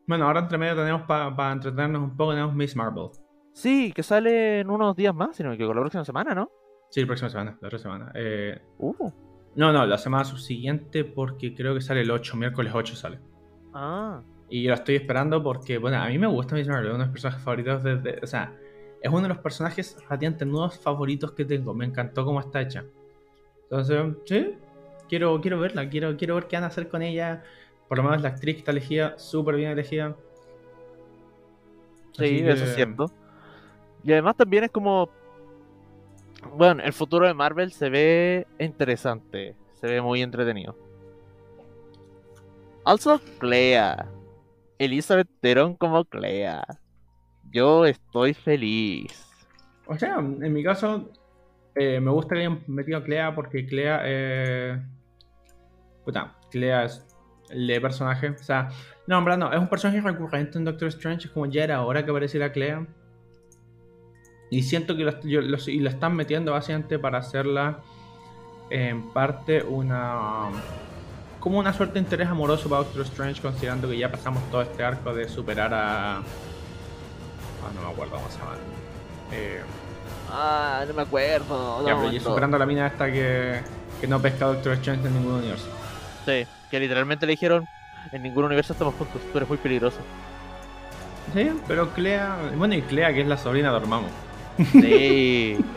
Bueno, ahora entre medio tenemos para entretenernos un poco, tenemos Miss Marvel. Sí, que sale en unos días más, sino que con la próxima semana, ¿no? Sí, la próxima semana, la otra semana. Eh, uh. No, no, la semana subsiguiente porque creo que sale el 8, miércoles 8 sale. Ah. Y lo estoy esperando porque, bueno, a mí me gusta Miss Marvel, es uno de mis personajes favoritos desde... O sea, es uno de los personajes radiantes nuevos favoritos que tengo. Me encantó cómo está hecha. Entonces, sí, quiero, quiero verla, quiero, quiero ver qué van a hacer con ella. Por lo menos la actriz que está elegida, súper bien elegida. Sí, eso es cierto. Y además también es como. Bueno, el futuro de Marvel se ve interesante. Se ve muy entretenido. Also, Clea. Elizabeth Teron como Clea. Yo estoy feliz. O sea, en mi caso, eh, me gusta que hayan metido a Clea porque Clea. Eh, puta, Clea es el personaje. O sea, no, en no, es un personaje recurrente en Doctor Strange. Es como ya era hora que apareciera Clea. Y siento que lo, y lo están metiendo básicamente para hacerla en parte una como una suerte de interés amoroso para Doctor Strange considerando que ya pasamos todo este arco de superar a ah, no me acuerdo cómo se llama eh, ah no me acuerdo ya, pero y superando la mina esta que, que no pesca Doctor Strange en ningún universo sí que literalmente le dijeron en ningún universo estamos juntos tú eres muy peligroso sí pero Clea bueno y Clea que es la sobrina de Dormammu sí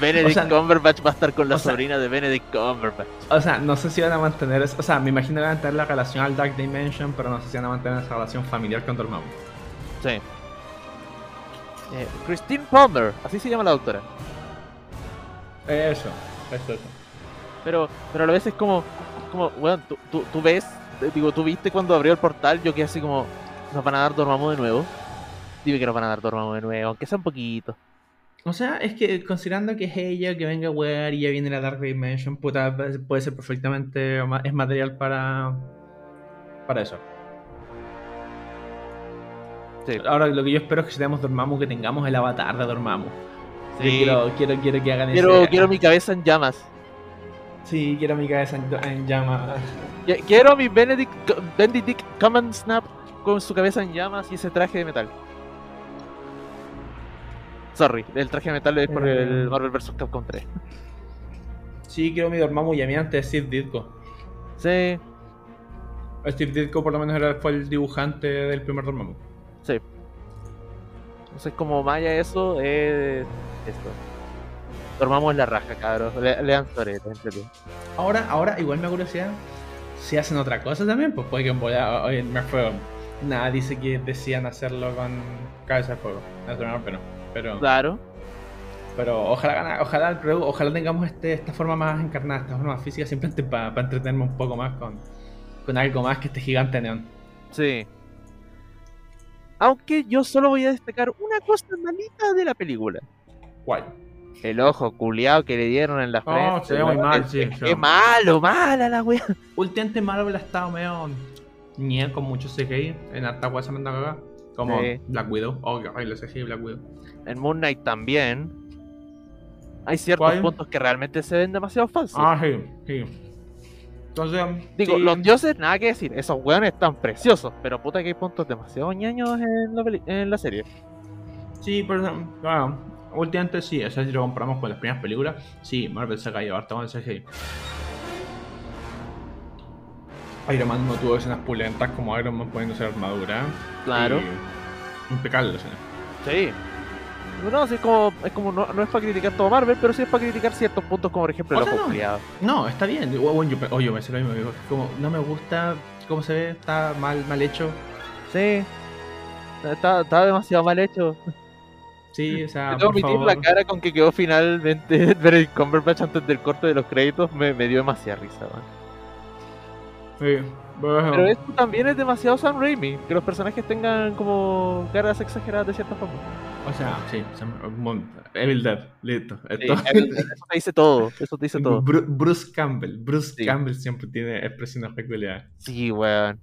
Benedict Cumberbatch va a estar con la sobrina de Benedict Cumberbatch. O sea, no sé si van a mantener eso. O sea, me imagino que van a mantener la relación al Dark Dimension, pero no sé si van a mantener esa relación familiar con Dormammu. Sí. Eh, Christine Palmer, así se llama la doctora. Eso, eso, eso. Pero, pero a la vez es como, como, bueno, tú, tú, tú ves, digo, tú viste cuando abrió el portal, yo quedé así como, nos van a dar Dormammu de nuevo. Dime que nos van a dar Dormammu de nuevo, aunque sea un poquito. O sea, es que considerando que es ella que venga a wear y ya viene la Dark Dimension, puta, puede ser perfectamente. Es material para. para eso. Sí. Ahora lo que yo espero es que si tenemos Dormammu, que tengamos el avatar de Dormammu. Sí. quiero, quiero, quiero que hagan quiero, ese... Quiero mi cabeza en llamas. Sí, quiero mi cabeza en, llamas. Quiero mi Benedict, Benedict Common Snap con su cabeza en llamas y ese traje de metal. Sorry, el traje de metal es por el eh. Marvel vs. Capcom 3. Sí, quiero mi Dormammu y a mí antes Steve Ditko. Sí. Steve Ditko por lo menos era, fue el dibujante del primer Dormammu. Sí. Entonces como Maya eso es esto. Dormammu es la raja, cabrón. Le, lean sobre Ahora, ahora igual me curiosidad si hacen otra cosa también, pues puede que en hoy me fue nada dice que decían hacerlo con cabeza de fuego. pero no. Pero, claro. Pero ojalá, ojalá, ojalá tengamos este, esta forma más encarnada, esta forma más física, simplemente para entretenerme un poco más con, con algo más que este gigante neón. Sí. Aunque yo solo voy a destacar una cosa malita de la película. ¿Cuál? El ojo culiado que le dieron en la frente. No, se ve muy mal, sí. Qué malo, mala la wea. Últimamente Marvel ha estado medio. Ni con mucho CGI en harta wea se me acá. Como Black Widow. Oh, que lo CGI Black Widow en Moon Knight también, hay ciertos puntos que realmente se ven demasiado falsos. Ah, sí, sí. Entonces, digo, los dioses, nada que decir, esos weones están preciosos, pero puta que hay puntos demasiado ñaños en la, en la serie. Sí, pero claro, últimamente sí, o sea, si lo comparamos con las primeras películas, sí, Marvel se ha caído harto con el CGI. Iron Man no tuvo escenas pulentas como Iron Man poniéndose armadura. Claro. Impecable la escena. Sí, no, es como, es como no, es para criticar todo Marvel, pero sí es para criticar ciertos puntos, como por ejemplo el ojo no, no, está bien. Bueno, yo, oye, me lo mismo. Como, no me gusta cómo se ve, está mal, mal hecho. Sí, está, está demasiado mal hecho. Sí, o sea. Tengo que la cara con que quedó finalmente Benedict Cumberbatch antes del corte de los créditos me, me dio demasiada risa, man. Sí, Pero esto también es demasiado Sam Raimi, que los personajes tengan como caras exageradas de cierta forma. O sea, sí, Evil Dead, listo. eso te dice todo, eso te dice todo. Bruce Campbell, Bruce Campbell siempre tiene expresiones peculiares. Sí, weón.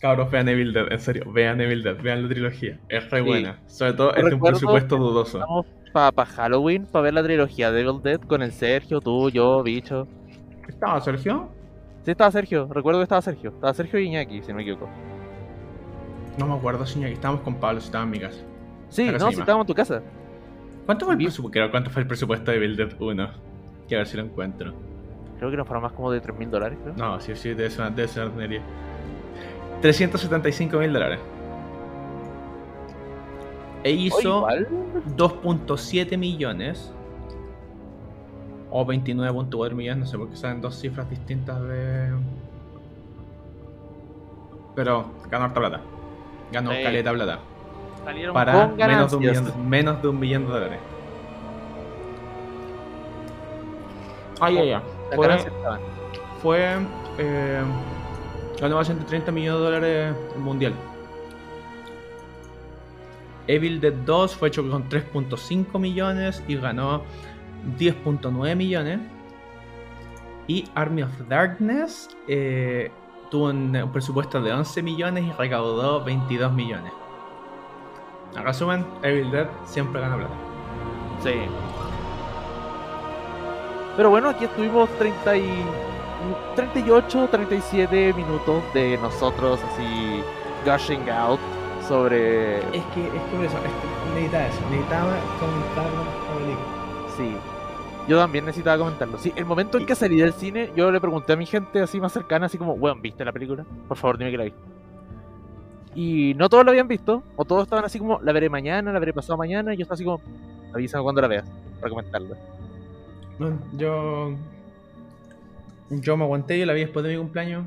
Cabros, vean Evil Dead, en serio, vean Evil Dead, vean la trilogía, es re buena. Sobre todo es de un presupuesto dudoso. Para Halloween, para ver la trilogía de Evil Dead con el Sergio, tú, yo, bicho. ¿Estaba Sergio? Sí, estaba Sergio, recuerdo que estaba Sergio. Estaba Sergio y Iñaki, si no me equivoco. No me acuerdo, señor. Estábamos con Pablo, si estaba en mi casa. Sí, no, si estábamos en tu casa. ¿Cuánto fue, el presupuesto, ¿Cuánto fue el presupuesto de Build Dead 1? Quiero ver si lo encuentro. Creo que no fueron más como de 3 mil dólares, No, sí, sí, debe ser, debe ser una 375 mil dólares. E hizo 2.7 millones. O 29.4 millones, no sé, porque salen dos cifras distintas de. Pero ganó harta plata ganó caleta plata. para menos de, un millón, menos de un millón de dólares. Ay, ay, ay. Fue, fue eh, ganó 130 millones de dólares mundial. Evil Dead 2 fue hecho con 3.5 millones y ganó 10.9 millones. Y Army of Darkness eh, tuvo un, presupuesto de 11 millones y recaudó 22 millones. En resumen, Evil Dead siempre gana plata. Sí. Pero bueno, aquí estuvimos 30 y 38, 37 minutos de nosotros así gushing out sobre... Es que, es que por eso, es- necesitaba eso, necesitaba comentar la película. Sí. Yo también necesitaba comentarlo. Sí, el momento en que salí del cine, yo le pregunté a mi gente así más cercana, así como, weón, ¿viste la película? Por favor, dime que la viste. Y no todos la habían visto, o todos estaban así como, la veré mañana, la veré pasado mañana, y yo estaba así como, avísame cuando la veas, para comentarla. Yo. Yo me aguanté, yo la vi después de mi cumpleaños.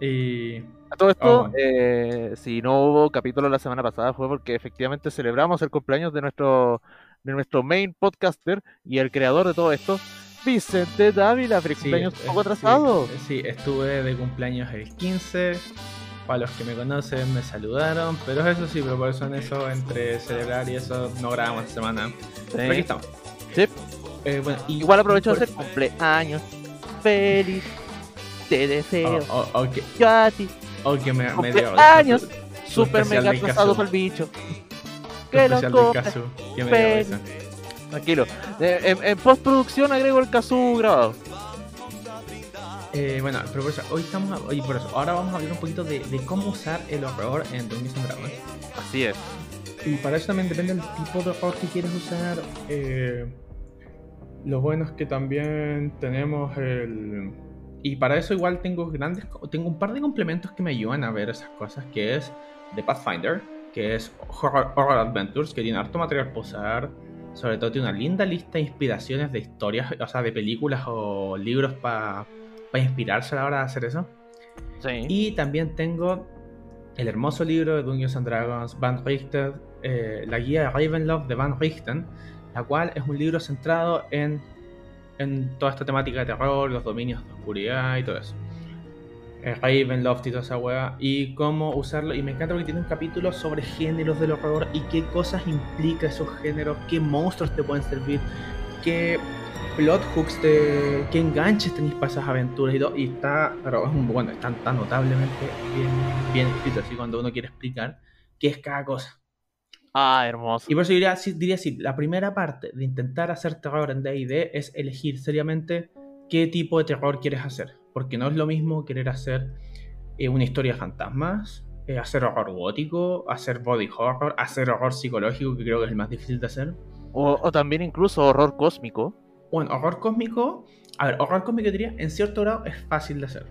Y. A todo esto, Oh. eh, si no hubo capítulo la semana pasada fue porque efectivamente celebramos el cumpleaños de nuestro, de nuestro main podcaster y el creador de todo esto, Vicente Dávila, feliz Sí, cumpleaños un eh, poco atrasado. Sí, sí, estuve de cumpleaños el 15. Para los que me conocen me saludaron, pero eso sí, pero por eso en eso, entre celebrar y eso, no grabamos esta semana. Pero aquí estamos. Sí. Eh, bueno, y- Igual aprovecho de hacer cumpleaños. Feliz. Te deseo. Oh, oh, Yo a ti. ok, me, me Cumpleaños. dio- Super especial mega atrasado el bicho. Lo del compre. Casu, que me dio Feliz. risa. Tranquilo. Eh, en, en postproducción agrego el caso grabado. Eh, bueno, pero por eso, hoy estamos, hoy por eso, ahora vamos a hablar un poquito de, de cómo usar el horror en Dungeons and Dragons. Así es. Y para eso también depende del tipo de horror que quieres usar. Eh, lo bueno es que también tenemos el... Y para eso igual tengo grandes... Tengo un par de complementos que me ayudan a ver esas cosas, que es The Pathfinder, que es Horror, Horror Adventures, que tiene harto material para usar. Sobre todo tiene una linda lista de inspiraciones de historias, o sea, de películas o libros para inspirarse a la hora de hacer eso. Sí. Y también tengo el hermoso libro de Dungeons and Dragons, Van Richten, eh, la guía de Ravenloft de Van Richten, la cual es un libro centrado en, en toda esta temática de terror, los dominios de oscuridad y todo eso. Ravenloft y toda esa weá, y cómo usarlo. Y me encanta porque tiene un capítulo sobre géneros del horror y qué cosas implica esos géneros, qué monstruos te pueden servir, qué plot hooks, te, qué enganches tenéis para esas aventuras y todo. Y está, pero es un, bueno, está tan notablemente bien, bien escrito, así cuando uno quiere explicar qué es cada cosa. Ah, hermoso. Y por eso diría, diría así, la primera parte de intentar hacer terror en D&D es elegir seriamente qué tipo de terror quieres hacer. Porque no es lo mismo querer hacer eh, una historia de fantasmas, eh, hacer horror gótico, hacer body horror, hacer horror psicológico, que creo que es el más difícil de hacer. O, o también incluso horror cósmico. Bueno, horror cósmico. A ver, horror cósmico diría, en cierto grado es fácil de hacer.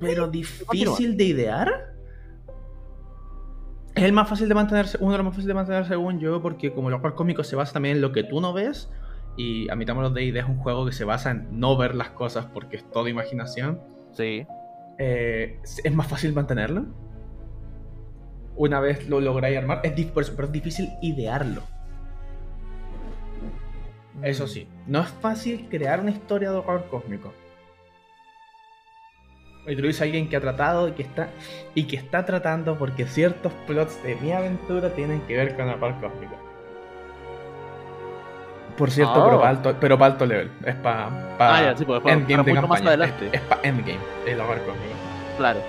Pero difícil de idear. Es el más fácil de mantenerse, uno de los más fáciles de mantener según yo, porque como el horror cósmico se basa también en lo que tú no ves, y admitamos los D&D es un juego que se basa en no ver las cosas porque es todo imaginación, Sí. eh, es más fácil mantenerlo. Una vez lo lográis armar, es, pero es difícil idearlo. Eso sí, no es fácil crear una historia de horror cósmico. Y te lo dice alguien que ha tratado y que está y que está tratando porque ciertos plots de mi aventura tienen que ver con horror cósmico. Por cierto, pero para alto, pero pa' alto level. Es para pa Ah, ya, sí, pues, para- endgame para de mucho más campaña. adelante. Es, para endgame, el cósmico. Claro.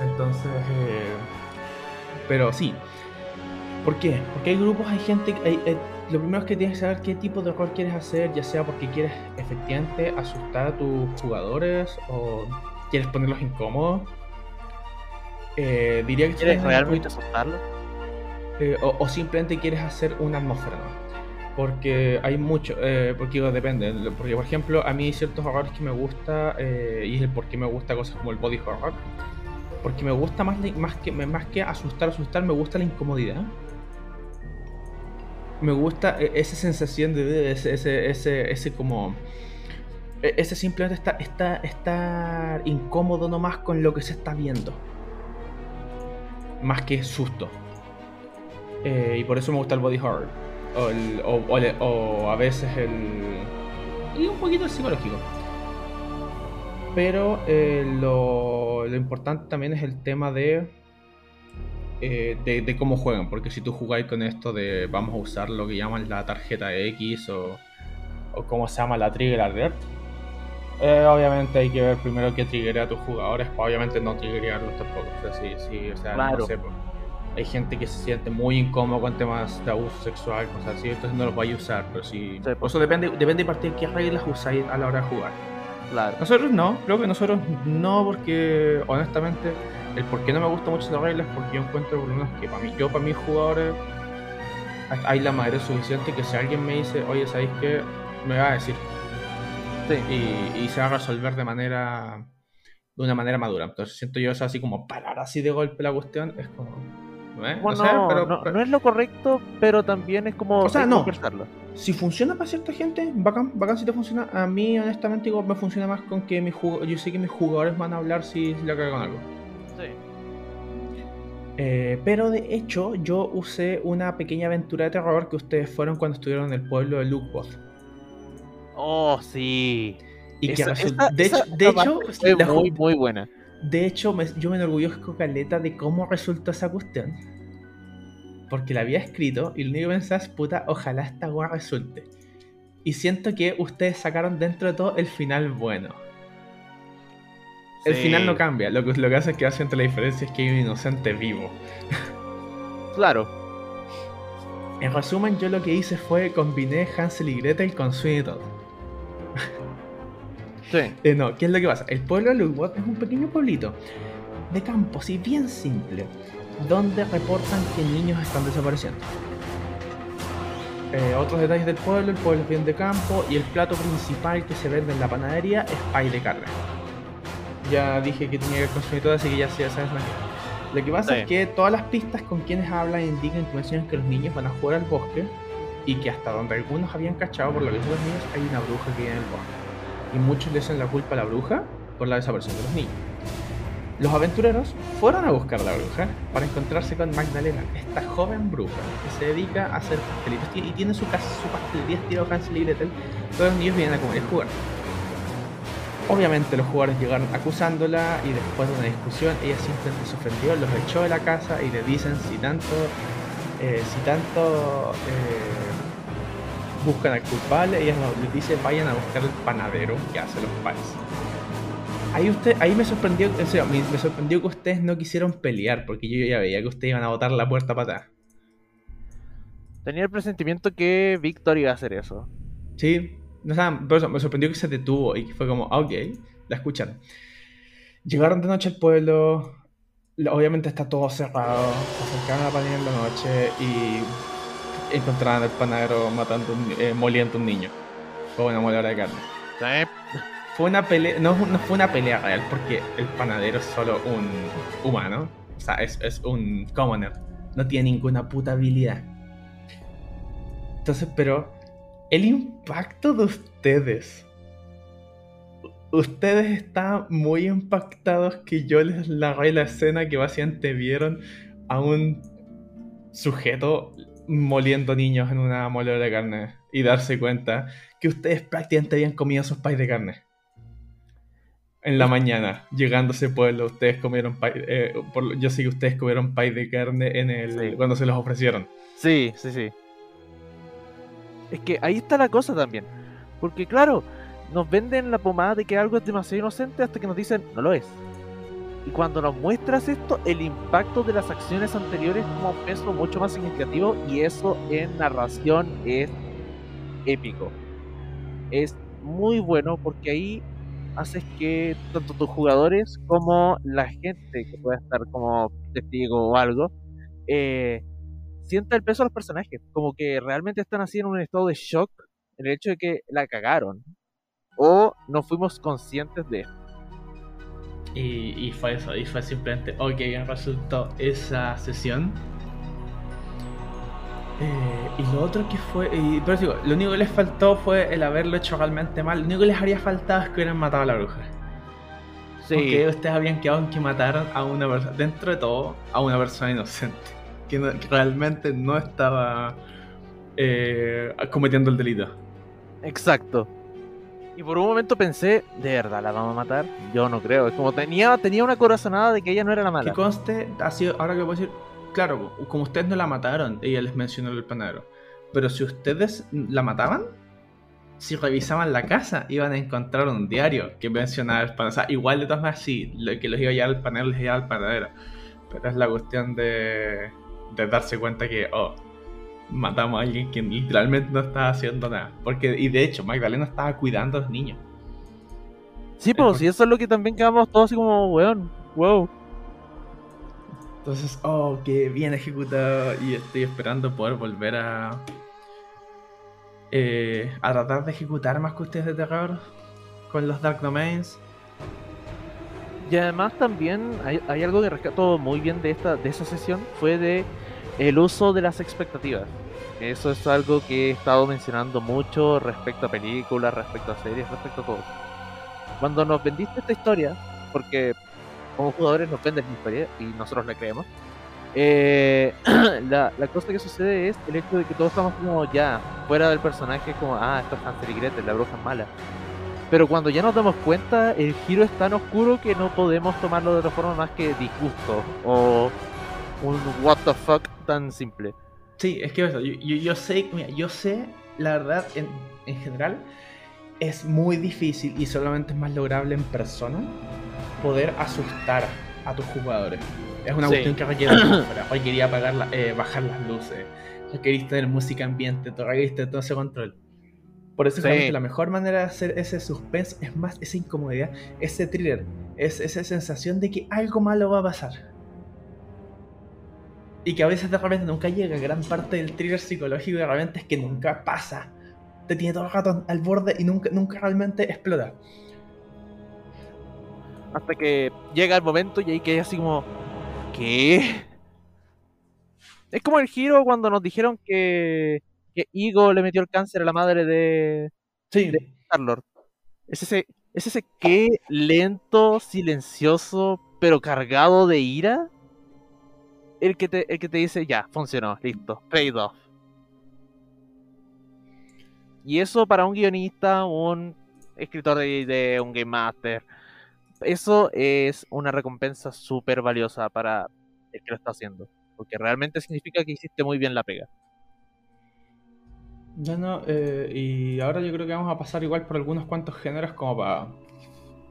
Entonces, eh, pero sí. ¿Por qué? Porque hay grupos, hay gente. hay- eh, lo primero es que tienes que saber qué tipo de horror quieres hacer, ya sea porque quieres efectivamente asustar a tus jugadores o quieres ponerlos incómodos. Eh, diría que ¿Quieres realmente poquito- asustarlo? Eh, o, simplemente quieres hacer una atmósfera porque hay mucho eh, porque digo, depende porque por ejemplo a mí hay ciertos horrores que me gusta eh, y es el por qué me gusta cosas como el body horror porque me gusta más, más que más que asustar asustar me gusta la incomodidad. Me gusta esa sensación de ese ese ese, ese como e- ese simplemente está, está, estar incómodo nomás con lo que se está viendo. Más que susto eh, y por eso me gusta el body horror. O, el- o- o le- o a veces el. Y un poquito el psicológico. Pero eh, lo, lo importante también es el tema de, eh, de. de cómo juegan. Porque si tú jugáis con esto de vamos a usar lo que llaman la tarjeta X o. o cómo se llama la trigger alert. eh, obviamente hay que ver primero qué triggerea a tus jugadores para obviamente no triggerearlos tampoco. O sea, sí, sí, o sea, Claro. no sé. po. Hay gente que se siente muy incómodo con temas de abuso sexual, cosas así, entonces no los vaya a usar, pero sí. Sí, por eso depende, depende de partir qué reglas usáis a la hora de jugar. Claro. Nosotros no, creo que nosotros no, porque honestamente el por qué no me gusta mucho la regla es porque yo encuentro por lo menos que para mí, yo para mis jugadores hay la madre suficiente que si alguien me dice, oye, ¿sabéis qué? Me va a decir. Sí. Y, y se va a resolver de manera de una manera madura. Entonces siento yo eso así como parar así de golpe la cuestión, es como... ¿eh? No Bueno, sé, pero- no, pero- no es lo correcto, pero también es como O sea, no. conversarlo. Si funciona para cierta gente, bacán, bacán si te funciona. A mí, honestamente, igual me funciona más con que mis jug- yo sé que mis jugadores van a hablar si, si la cago con algo. Sí. Eh, pero de hecho, yo usé una pequeña aventura de terror que ustedes fueron cuando estuvieron en el pueblo de Lukewood. Oh, sí. Y Esa- esa- de esa- hecho, de hecho, la muy, muy buena. De hecho me- yo me enorgullezco caleta de cómo resultó esa cuestión. Porque la había escrito y lo único que pensaba es, puta, ojalá esta weá resulte. Y siento que ustedes sacaron dentro de todo el final bueno. El final no cambia, lo que, lo que hace es que hace entre la diferencia es que hay un inocente vivo. Claro. En resumen, yo lo que hice fue combiné Hansel y Gretel con Sweeney Todd. Sí. Eh, no, ¿qué es lo que pasa? El pueblo de Lookwood es un pequeño pueblito de campo, sí, bien simple, donde reportan que niños están desapareciendo. Eh, otros detalles del pueblo, el pueblo es bien de campo y el plato principal que se vende en la panadería es pay de carne. Ya dije que tenía que consumir todo, así que ya sí, ya sabes más. Lo que pasa Sí. es que todas las pistas con quienes hablan indican que mencionan que los niños van a jugar al bosque y que hasta donde algunos habían cachado por lo que son los niños hay una bruja que vive en el bosque y muchos le echan la culpa a la bruja por la desaparición de los niños. Los aventureros fueron a buscar a la bruja para encontrarse con Magdalena, esta joven bruja que se dedica a hacer pastelitos y tiene su casa, su pastelería estilo Hansel y Gretel. Todos los niños vienen a comer y jugar. Obviamente los jugadores llegaron acusándola y después de una discusión ella simplemente se ofendió, los echó de la casa y le dicen si tanto, eh, si tanto eh, buscan al culpable, ella nos- les dice vayan a buscar el panadero que hace los panes. Ahí, usted, ahí me sorprendió, en serio, me, me sorprendió que ustedes no quisieron pelear, porque yo ya veía que ustedes iban a botar la puerta para atrás. Tenía el presentimiento que Víctor iba a hacer eso. Sí, o sea, por eso me sorprendió que se detuvo y que fue como, ah, ok, la escucharon. Llegaron de noche al pueblo, obviamente está todo cerrado, se acercaron a la panadería en la noche y encontraron al panadero matando, eh, moliendo un niño con una moledora de carne. Sí. Fue una pelea, no, no fue una pelea real porque el panadero es solo un humano, o sea, es, es un commoner, no tiene ninguna puta habilidad. Entonces, pero el impacto de ustedes, ustedes están muy impactados que yo les narré la escena que básicamente vieron a un sujeto moliendo niños en una moledora de carne y darse cuenta que ustedes prácticamente habían comido esos pais de carne. En la mañana, llegando a ese pueblo, ustedes comieron pay, eh, por yo sé que ustedes comieron pay de carne en el Sí. cuando se los ofrecieron. Sí, sí, sí. Es que ahí está la cosa también. Porque claro, nos venden la pomada de que algo es demasiado inocente hasta que nos dicen no lo es. Y cuando nos muestras esto, el impacto de las acciones anteriores toma un peso mucho más significativo y eso en narración es épico. Es muy bueno porque ahí haces que tanto tus jugadores como la gente que pueda estar como testigo o algo eh, sienta el peso de los personajes, como que realmente están así en un estado de shock en el hecho de que la cagaron o no fuimos conscientes de esto. Y, y fue eso, y fue simplemente, ok, resultó esa sesión. Eh, y lo otro que fue, y, pero digo, lo único que les faltó fue el haberlo hecho realmente mal. Lo único que les haría faltado es que hubieran matado a la bruja. Sí, Porque ustedes habían quedado en que mataron a una persona, dentro de todo, a una persona inocente. Que, no- que realmente no estaba eh, cometiendo el delito. exacto. Y por un momento pensé, ¿de verdad la vamos a matar? Yo no creo. Es como tenía, tenía una corazonada de que ella no era la Que mala. conste, ha sido, ahora que puedo decir, claro, como ustedes no la mataron, ella les mencionó el panadero. Pero si ustedes la mataban, si revisaban la casa, iban a encontrar un diario que mencionaba el panadero. O sea, igual de todas maneras, sí, lo que los iba a llevar al panadero les iba al panadero. Pero es la cuestión de. de darse cuenta que, oh, matamos a alguien que literalmente no estaba haciendo nada. Porque, y de hecho, Magdalena estaba cuidando a los niños. Sí, pues, y eso es lo que también quedamos todos así como, weón, wow. Entonces, oh, qué bien ejecutado. Y estoy esperando poder volver a. Eh, a tratar de ejecutar más cuestiones de terror con los Dark Domains. Y además también hay, hay algo que rescato muy bien de esta de esa sesión fue de el uso de las expectativas. Eso es algo que he estado mencionando mucho respecto a películas, respecto a series, respecto a todo. Cuando nos vendiste esta historia, porque como jugadores nos venden la historia y nosotros la creemos, eh, la, la, cosa que sucede es el hecho de que todos estamos como ya fuera del personaje, como, ah, esto es Hansel y Gretel, la bruja es mala. Pero cuando ya nos damos cuenta, el giro es tan oscuro que no podemos tomarlo de otra forma más que disgusto o un what the fuck tan simple. Sí, es que eso, yo, yo, yo sé, mira, yo sé, la verdad, en, en, general, es muy difícil y solamente es más lograble en persona poder asustar a tus jugadores. Es una sí. cuestión que requiere requería apagar la, eh, bajar las luces, requerís tener música ambiente, requerís todo ese control. Por eso sí. la mejor manera de hacer ese suspense es más esa incomodidad, ese thriller, es esa sensación de que algo malo va a pasar. Y que a veces de repente nunca llega. Gran parte del thriller psicológico de repente es que nunca pasa. Te tiene todo el rato al borde y nunca, nunca realmente explota. Hasta que llega el momento y ahí que así como. ¿Qué? Es como el giro cuando nos dijeron que, que Igo le metió el cáncer a la madre de, sí. de Star-Lord. Es ese, es ese qué lento, silencioso, pero cargado de ira el que te, el que te dice, ya, funcionó, listo, paid off. Y eso para un guionista, un escritor de, de un game master, eso es una recompensa súper valiosa para el que lo está haciendo. Porque realmente significa que hiciste muy bien la pega. Ya no, eh, y ahora yo creo que vamos a pasar igual por algunos cuantos géneros como para,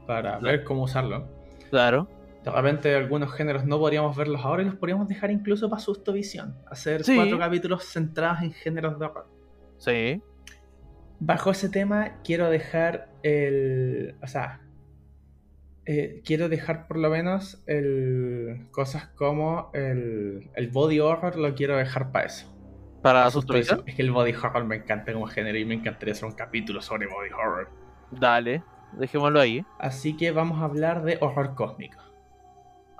para ver cómo usarlo. Claro de repente algunos géneros no podríamos verlos ahora y los podríamos dejar incluso para susto visión. Hacer sí. cuatro capítulos centrados en géneros de horror. Sí. Bajo ese tema quiero dejar el... O sea... Eh, quiero dejar por lo menos el cosas como el, el body horror lo quiero dejar para eso. ¿Para susto visión? Es que el body horror me encanta como género y me encantaría hacer un capítulo sobre body horror. Dale, dejémoslo ahí. Así que vamos a hablar de horror cósmico.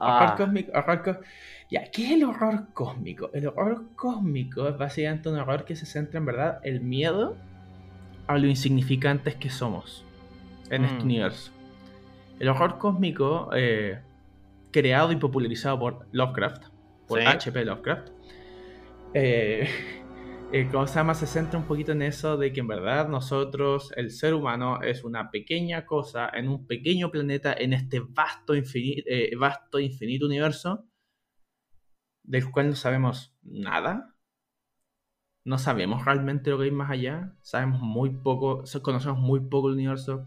Ah. Horror cósmico, horror cósmico. Ya, ¿qué es el horror cósmico? El horror cósmico es básicamente un horror que se centra en verdad el miedo a lo insignificantes que somos en mm. este universo. El horror cósmico, eh, creado y popularizado por Lovecraft, por Sí. H.P. Lovecraft, eh, eh, se centra un poquito en eso de que en verdad nosotros, el ser humano, es una pequeña cosa en un pequeño planeta en este vasto, infinito, eh, vasto infinito universo del cual no sabemos nada. No sabemos realmente lo que hay más allá. Sabemos muy poco, conocemos muy poco el universo.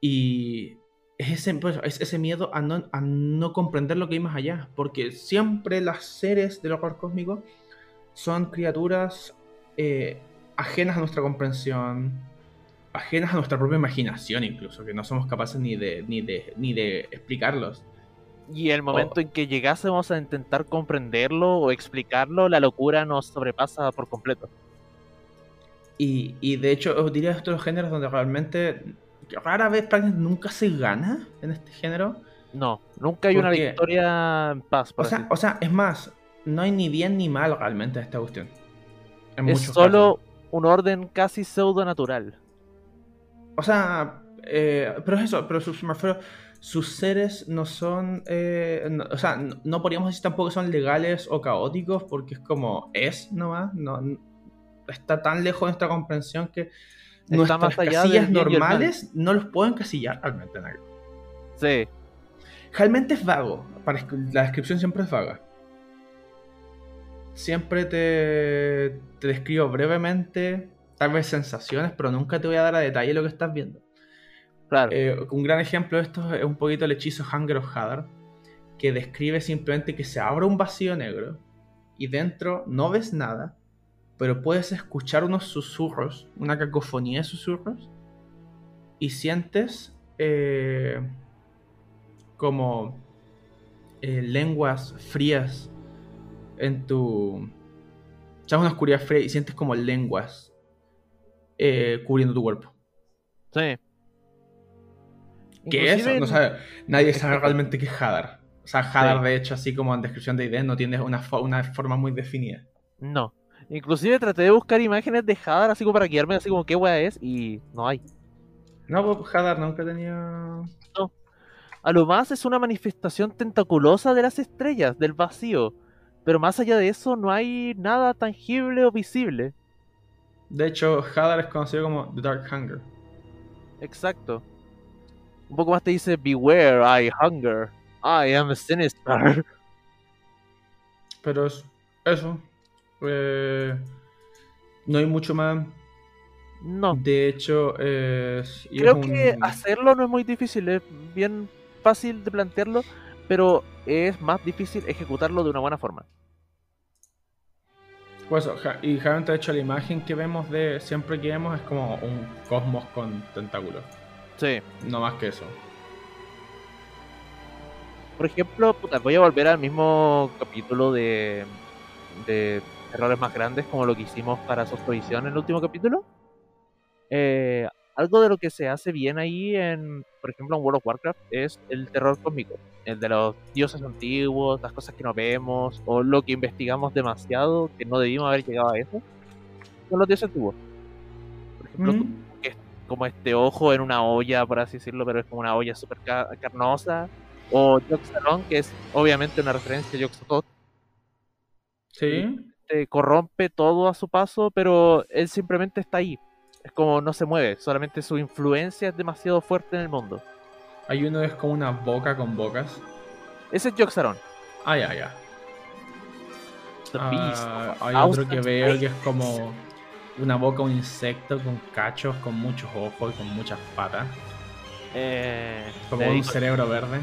Y es ese, pues, es ese miedo a no, a no comprender lo que hay más allá. Porque siempre las seres del horror cósmico son criaturas eh, ajenas a nuestra comprensión, ajenas a nuestra propia imaginación incluso, que no somos capaces ni de, ni de, ni de explicarlos. Y el momento oh. en que llegásemos a intentar comprenderlo o explicarlo, la locura nos sobrepasa por completo. Y, y de hecho, os diría estos géneros donde realmente rara vez nunca se gana en este género. No, nunca hay Porque, una victoria en paz. O sea, o sea, es más, no hay ni bien ni mal realmente esta cuestión. es solo casos. un orden casi pseudo natural. O sea, eh, pero es eso, pero sus, refiero, sus seres no son. Eh, no, o sea, no, no, podríamos decir tampoco que son legales o caóticos, porque es como es nomás. No, está tan lejos de nuestra comprensión que está nuestras más allá casillas normales no los pueden casillar realmente en algo. Sí. Realmente es vago. Para, la descripción siempre es vaga siempre te, te, describo brevemente, tal vez sensaciones, pero nunca te voy a dar a detalle lo que estás viendo. Claro. Eh, un gran ejemplo de esto es un poquito el hechizo Hunger of Hadar, que describe simplemente que se abre un vacío negro y dentro no ves nada, pero puedes escuchar unos susurros, una cacofonía de susurros, y sientes eh, como eh, lenguas frías en tu... O una oscuridad fría y sientes como lenguas eh, cubriendo tu cuerpo. Sí. ¿Qué es? No sabe, nadie sabe realmente qué es Hadar. O sea, Hadar, de hecho, así como en descripción de ID, no tiene una, una forma muy definida. No. Inclusive traté de buscar imágenes de Hadar así como para guiarme así como qué wea es y no hay. No, pues Hadar nunca tenía... No. A lo más es una manifestación tentaculosa de las estrellas, del vacío. Pero más allá de eso no hay nada tangible o visible. De hecho, Hadar es conocido como The Dark Hunger. Exacto. Un poco más te dice Beware, I hunger. I am sinister. Pero es eso. Eh, no hay mucho más. No. De hecho, es. Creo que hacerlo no es muy difícil. Es bien fácil de plantearlo. Pero es más difícil ejecutarlo de una buena forma. Pues, y de hecho la imagen que vemos de siempre que vemos es como un cosmos con tentáculos. Sí. No más que eso. Por ejemplo, puta, voy a volver al mismo capítulo de, de errores más grandes como lo que hicimos para su en el último capítulo. Eh, algo de lo que se hace bien ahí en, por ejemplo, en World of Warcraft es el terror cósmico, el de los dioses antiguos, las cosas que no vemos, o lo que investigamos demasiado, que no debimos haber llegado a eso, son los dioses antiguos. Por ejemplo, mm. que es como este ojo en una olla, por así decirlo, pero es como una olla súper carnosa, o Joxalon, que es obviamente una referencia a Yoxotot. Sí. corrompe todo a su paso, pero él simplemente está ahí. Es como no se mueve, solamente su influencia es demasiado fuerte en el mundo. Hay uno que es como una boca con bocas. Ese es Joxaron. Ah, ya, ya. Ah, hay otro que veo que es como una boca, un insecto con cachos, con muchos ojos y con muchas patas. Eh, como un cerebro verde.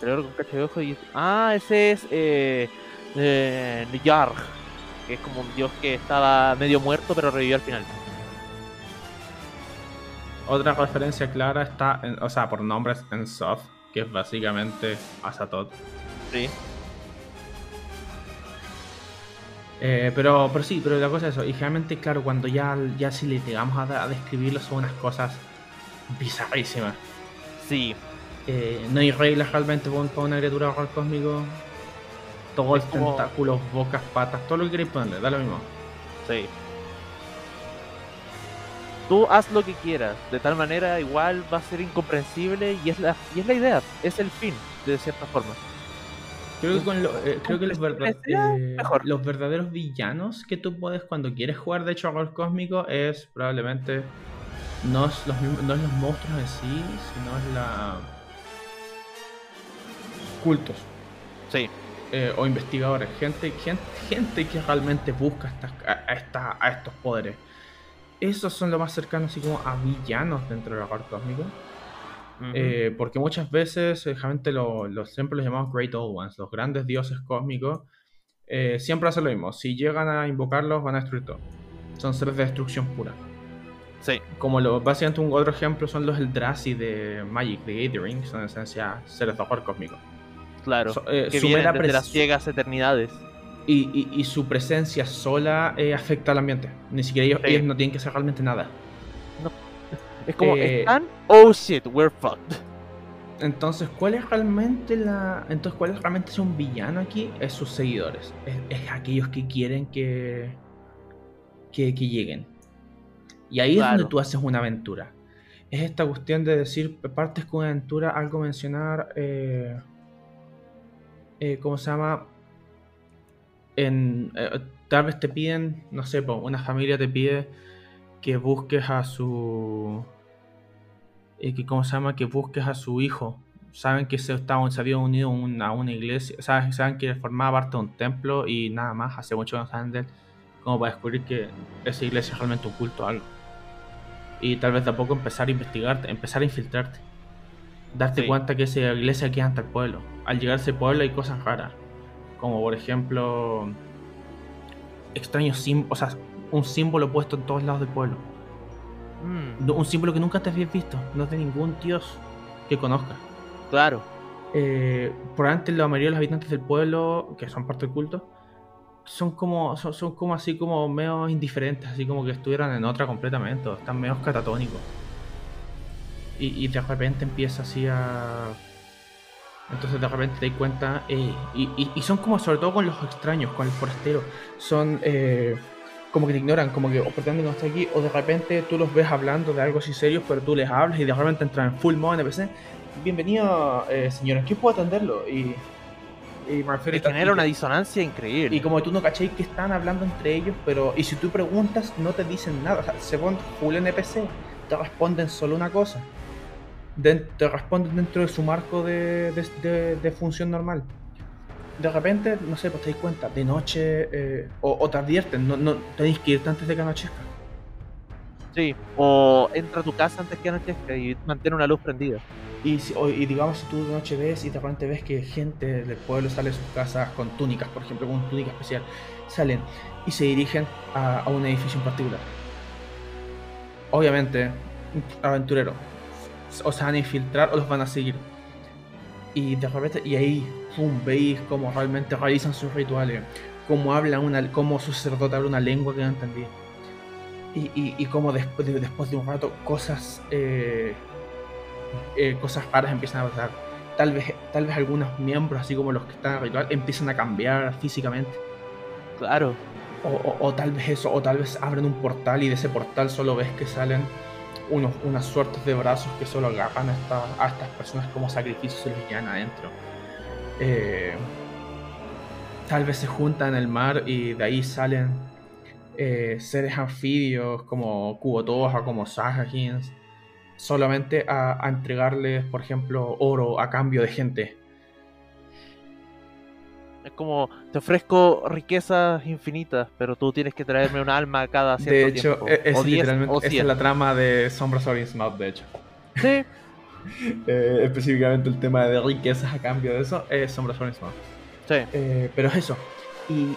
con cacho de ojo y... Ah, ese es eh, eh, que es como un dios que estaba medio muerto pero revivió al final. Otra referencia clara está, o sea, por nombres en Soft, que es básicamente Azatoth. Sí. Eh, pero, pero sí, pero la cosa es eso. Y realmente, claro, cuando ya, ya si le llegamos a, a describirlo, son unas cosas bizarrísimas. Sí, eh, no hay reglas realmente para una criatura horror cósmico. Todos los tentáculos, bocas, patas, todo lo que queréis ponerle, da lo mismo. Sí. Tú haz lo que quieras, de tal manera igual va a ser incomprensible y es la, y es la idea, es el fin, de cierta forma. Creo que, con eh, creo que los, eh, los, verdaderos villanos que tú puedes cuando quieres jugar de hecho horror cósmico es probablemente no es los, no es los monstruos en sí, sino es la cultos. Sí. Eh, o investigadores, gente, gente, gente que realmente busca a, a, estos poderes. Esos son lo más cercanos así como a villanos dentro del hogar cósmico. Eh, porque muchas veces, realmente lo, siempre los llamamos Great Old Ones, los grandes dioses cósmicos, eh, siempre hacen lo mismo. Si llegan a invocarlos, van a destruir todo. Son seres de destrucción pura. Sí. Como lo, básicamente un otro ejemplo son los Eldrazi de Magic, de Gathering, son en esencia seres de horror cósmico. Claro, eh, que vienen desde las ciegas eternidades. Y, su presencia sola eh, afecta al ambiente. Ni siquiera ellos, no tienen que hacer realmente nada. No. Es como, eh, están, oh shit, we're fucked. Entonces, ¿cuál es realmente la. Entonces, ¿cuál es realmente un villano aquí? Es sus seguidores. Es, aquellos que quieren que, que. lleguen. Y ahí es donde tú haces una aventura. Es esta cuestión de decir, partes con una aventura, algo mencionar. Eh, eh, ¿cómo se llama? En, eh, tal vez te piden, no sé, una familia te pide que busques a su... Eh, que, ¿Cómo se llama? Que busques a su hijo. Saben que se, estaba, se había unido a una iglesia, saben, que formaba parte de un templo y nada más, hace mucho que no saben de él, como para descubrir que esa iglesia es realmente un culto algo. Y tal vez de a poco empezar a investigarte, empezar a infiltrarte. Darte Sí. cuenta que esa iglesia queda ante el pueblo. Al llegar a ese pueblo hay cosas raras, como por ejemplo extraños símbolos, o sea, un símbolo puesto en todos lados del pueblo. Mm, Un símbolo que nunca te habías visto, no es de ningún dios que conozcas. claro. Eh, probablemente la mayoría de los habitantes del pueblo, que son parte del culto, son como, son, son como así como medio indiferentes, así como que estuvieran en otra completamente, están medio catatónicos. Y, y de repente empieza así a... Entonces de repente te das cuenta, eh, y, y- y son como sobre todo con los extraños, con el forastero, son eh, como que te ignoran, como que o pretenden que no esté aquí, o de repente tú los ves hablando de algo así serio, pero tú les hablas y de repente entran en full mode NPC. Bienvenido, eh, señor, ¿en qué puedo atenderlo? Y, y me refiero genera una disonancia increíble. y como tú no cachéis que están hablando entre ellos, pero. Y si tú preguntas, no te dicen nada. O sea, se ponen full NPC, te responden solo una cosa. Te responden dentro de su marco de, de- de- de función normal. De repente, no sé, pues te das cuenta, de noche, eh, o, o te advierten, no, no tenéis que irte antes de que anochezca. Sí, o entra a tu casa antes que anochezca y mantén una luz prendida. Y, si- o- y digamos, si tú de noche ves y de repente ves que gente del pueblo sale de sus casas con túnicas, por ejemplo, con una túnica especial, salen y se dirigen a, a un edificio en particular. Obviamente, aventurero. O se van a infiltrar o los van a seguir. Y de repente, y ahí, pum, veis cómo realmente realizan sus rituales, cómo hablan una, cómo su sacerdote habla una lengua que no entendí. Y, y, y cómo después de, después de un rato cosas eh, eh, cosas raras empiezan a pasar. Tal vez, tal vez algunos miembros, así como los que están en el ritual, empiezan a cambiar físicamente. Claro. O, o- o tal vez eso, o tal vez abren un portal y de ese portal solo ves que salen unos, unas suertes de brazos que solo agarran a, a estas personas como sacrificios se los llevan adentro. Eh, tal vez se juntan en el mar y de ahí salen eh, seres anfibios como Kubotoja, como Sahagins, solamente a, a entregarles, por ejemplo, oro a cambio de gente. Es como, te ofrezco riquezas infinitas, pero tú tienes que traerme un alma cada cierto De hecho, tiempo. es o 10 literalmente o esa es 100. la trama de Sombra Sobre Mouth, de hecho. Sí, Eh, específicamente el tema de riquezas a cambio de eso es Sombra Sobre Mouth. sí. Eh, pero es eso. Y, y-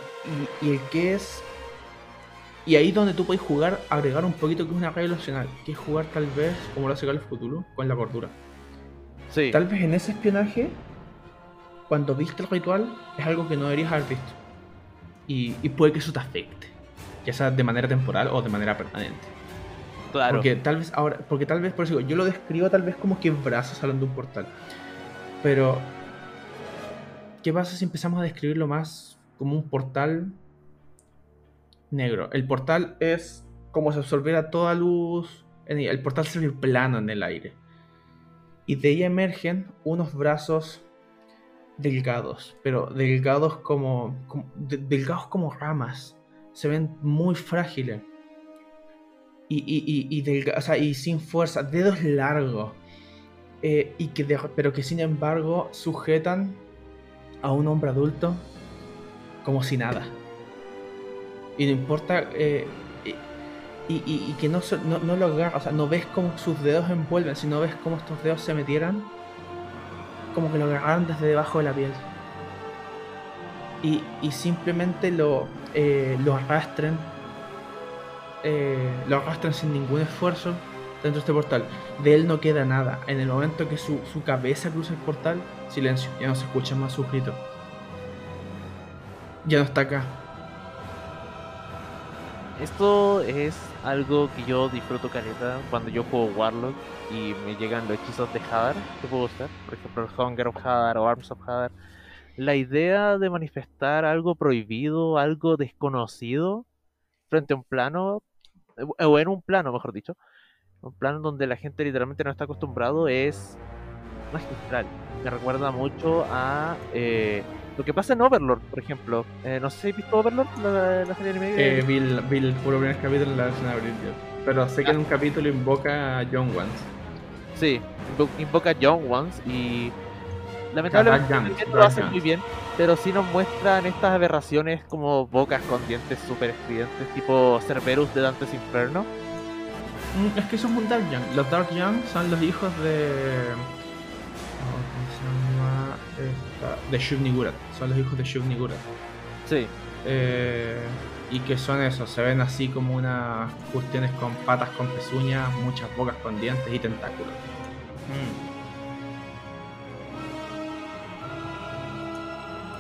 y el que es. Y ahí donde tú puedes jugar, agregar un poquito que es una regla opcional, que es jugar tal vez, como lo hace Call of Cthulhu, con la cordura. sí. Tal vez en ese espionaje, cuando viste el ritual, es algo que no deberías haber visto. Y, y puede que eso te afecte, ya sea de manera temporal o de manera permanente. claro. Porque tal vez ahora, porque tal vez, por eso digo, yo lo describo tal vez como que brazos salen de un portal. Pero, ¿qué pasa si empezamos a describirlo más como un portal negro? El portal es como si absorbiera toda luz. El portal se ve plano en el aire. Y de ella emergen unos brazos delgados, pero delgados como, como- de- delgados como ramas. Se ven muy frágiles y, y, y, y sin fuerza, dedos largos, eh, y que pero que sin embargo sujetan a un hombre adulto como si nada. Y no importa, eh, y, que no, no, no lo agarra, o sea, no ves cómo sus dedos envuelven, sino ves cómo estos dedos se metieran, como que lo agarraron desde debajo de la piel. Y, y simplemente lo, eh, lo arrastren eh, lo arrastran sin ningún esfuerzo dentro de este portal. De él no queda nada. En el momento que su, su cabeza cruza el portal, silencio, ya no se escuchan más sus gritos. Ya no está acá. Esto es algo que yo disfruto caleta cuando yo juego Warlock y me llegan los hechizos de Hadar que puedo usar, por ejemplo el Hunger of Hadar o Arms of Hadar. La idea de manifestar algo prohibido, algo desconocido frente a un plano, eh, o en un plano mejor dicho, un plano donde la gente literalmente no está acostumbrado es magistral. Me recuerda mucho a eh, lo que pasa en Overlord, por ejemplo. Eh, no sé si has visto Overlord, la, la serie anime. Eh, vi, el, vi el puro primer capítulo de la versión de Bridget. Pero sé que en un capítulo invoca a John Wans. Sí, invo- invoca Young Ones y lamentablemente Young, también lo hacen Young. muy bien, pero sí nos muestran estas aberraciones como bocas con dientes super estridentes, tipo Cerberus de Dante's Inferno. Mm, Es que eso es un Dark Young. Los Dark Young son los hijos de. ¿Cómo se llama? De Shub Nigurat. Son los hijos de Shub Nigurat. Sí. Eh, y que son eso, se ven así como unas cuestiones con patas con pezuñas, muchas bocas con dientes y tentáculos.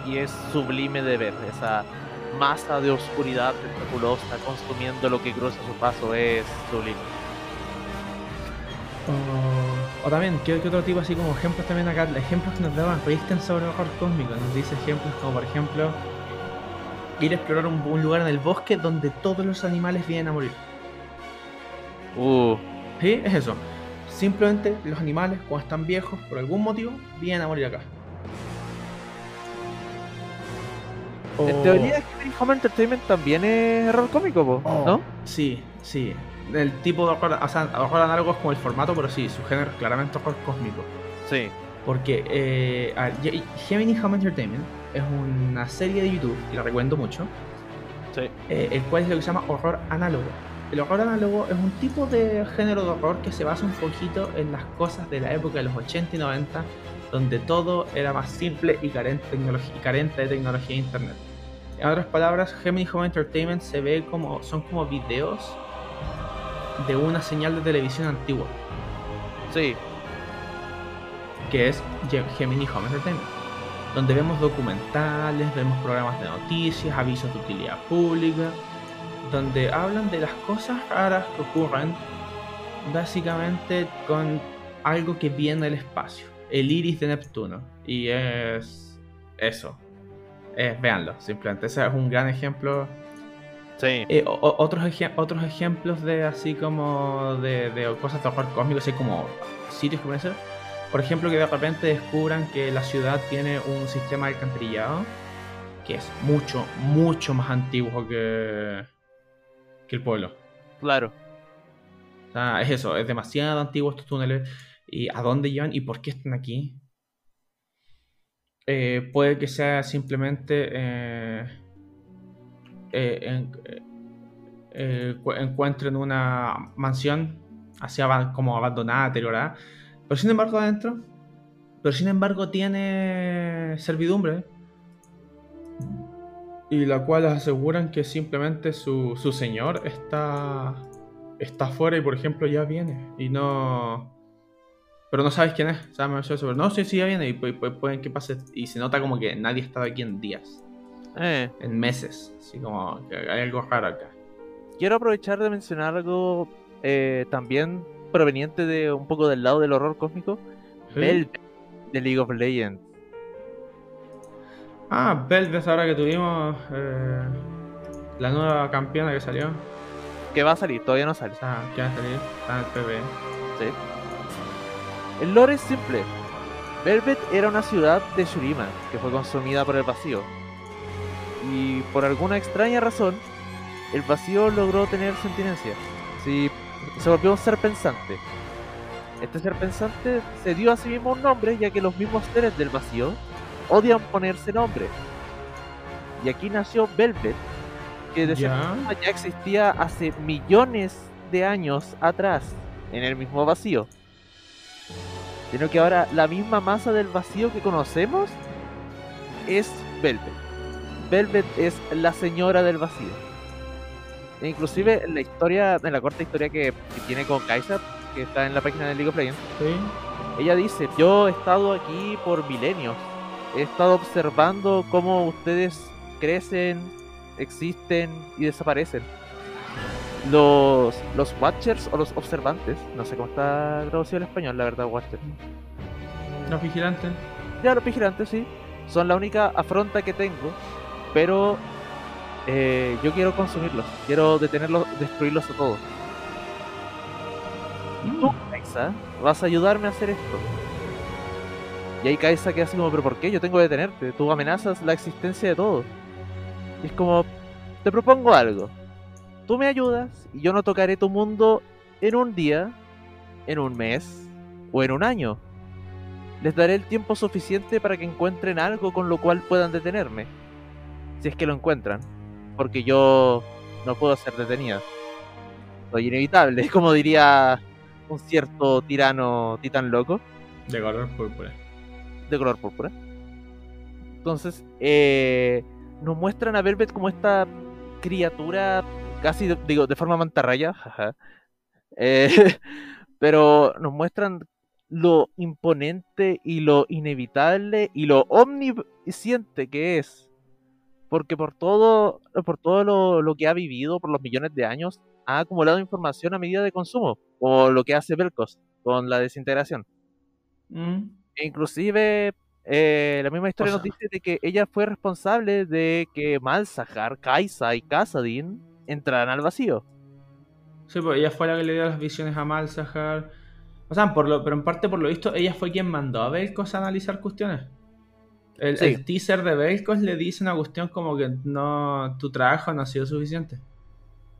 Y es sublime de ver esa masa de oscuridad tentaculosa consumiendo lo que cruza su paso. Es sublime. O, o también, ¿qué, qué otro tipo así como ejemplos también acá? Ejemplos que nos daban Risten sobre horror cósmico. Nos dice ejemplos como por ejemplo ir a explorar un, un lugar en el bosque donde todos los animales vienen a morir. Uh, ¿Sí? Es eso. Simplemente los animales, cuando están viejos, por algún motivo, vienen a morir acá. En teoría, Home Entertainment también es error cómico, Oh, ¿no? Sí, sí. El tipo de horror, o sea, horror análogo es como el formato, pero sí, su género claramente horror cósmico. Sí. Porque eh, a ver, Ye- Gemini Home Entertainment es una serie de YouTube, y la recomiendo mucho, Sí. eh, el cual es lo que se llama horror análogo. El horror análogo es un tipo de género de horror que se basa un poquito en las cosas de la época de los 80 y 90, donde todo era más simple y carente, de tecnología- y carente de tecnología e internet. En otras palabras, Gemini Home Entertainment se ve como son como videos de una señal de televisión antigua, Sí. que es Ge- Gemini Home Entertainment, donde vemos documentales, vemos programas de noticias, avisos de utilidad pública, donde hablan de las cosas raras que ocurren básicamente con algo que viene del espacio, el iris de Neptuno, y es eso. Es, véanlo, simplemente. Ese es un gran ejemplo Sí. eh, o- otros, otros ejemplos de así como de, de cosas de horror cósmico, así como sitios que pueden ser. Por ejemplo, que de repente descubran que la ciudad tiene un sistema de alcantarillado que es mucho, mucho más antiguo que, que el pueblo. Claro. O sea, es eso, es demasiado antiguo estos túneles. ¿Y a dónde llevan y por qué están aquí? Eh, puede que sea simplemente eh, eh, en- eh, eh, cu- encuentren una mansión así como abandonada, deteriorada. Pero sin embargo adentro, pero sin embargo tiene servidumbre. Y la cual aseguran que simplemente su, su señor está está afuera y por ejemplo ya viene. Y no pero no sabes quién es. Pero no sí sí ya viene. Y pu- pu- pueden que pase. Y se nota como que nadie ha estado aquí en días Eh, en meses así como que hay algo raro acá quiero aprovechar de mencionar algo eh, también proveniente de un poco del lado del horror cósmico. ¿Sí? Velvet de League of Legends. ah Velvet ahora que tuvimos eh, la nueva campeona que salió Que va a salir, todavía no sale. sea que va a salir está en el PB Sí. El lore es simple. Velvet era una ciudad de Shurima que fue consumida por el vacío. Y por alguna extraña razón, el vacío logró tener sentinencia. Sí, se volvió un ser pensante. Este ser pensante se dio a sí mismo un nombre ya que los mismos seres del vacío odian ponerse nombre. Y aquí nació Velvet, que de cierta ya forma ya existía hace millones de años atrás en el mismo vacío. Sino que ahora la misma masa del vacío que conocemos es Velvet. Velvet es la señora del vacío. E inclusive en la historia, en la corta historia que, que tiene con Kaiser, que está en la página de League of Legends, sí ella dice, yo he estado aquí por milenios. He estado observando cómo ustedes crecen, existen y desaparecen. Los, los Watchers o los observantes, no sé cómo está traducido en español, la verdad, Watchers. los vigilantes Ya, los vigilantes, sí. Son la única afronta que tengo, pero eh, yo quiero consumirlos. Quiero detenerlos, destruirlos a todos. Y tú, Kaisa, vas a ayudarme a hacer esto. Y ahí Kaisa queda así como, pero ¿por qué? Yo tengo que detenerte. Tú amenazas la existencia de todo. Y es como, te propongo algo. Tú me ayudas y yo no tocaré tu mundo en un día, en un mes o en un año. Les daré el tiempo suficiente para que encuentren algo con lo cual puedan detenerme. Si es que lo encuentran. Porque yo no puedo ser detenida. Soy inevitable, como diría un cierto tirano titán loco. de color púrpura de color púrpura. Entonces, eh, nos muestran a Velvet como esta criatura casi, digo, de forma mantarraya, jaja. Eh, pero nos muestran lo imponente y lo inevitable y lo omnisciente que es. Porque por todo, por todo lo, lo que ha vivido por los millones de años, ha acumulado información a medida de consumo, o lo que hace Belcos con la desintegración. Mm. E inclusive, eh, la misma historia O nos dice de que ella fue responsable de que Malzahar, Kaisa y Kasadin entraran al vacío. Sí, pues ella fue la que le dio las visiones a Malzahar. O sea, por lo, pero en parte por lo visto, ella fue quien mandó a Belkos a analizar cuestiones. El, Sí. el teaser de Belkos le dice una cuestión como que no tu trabajo no ha sido suficiente.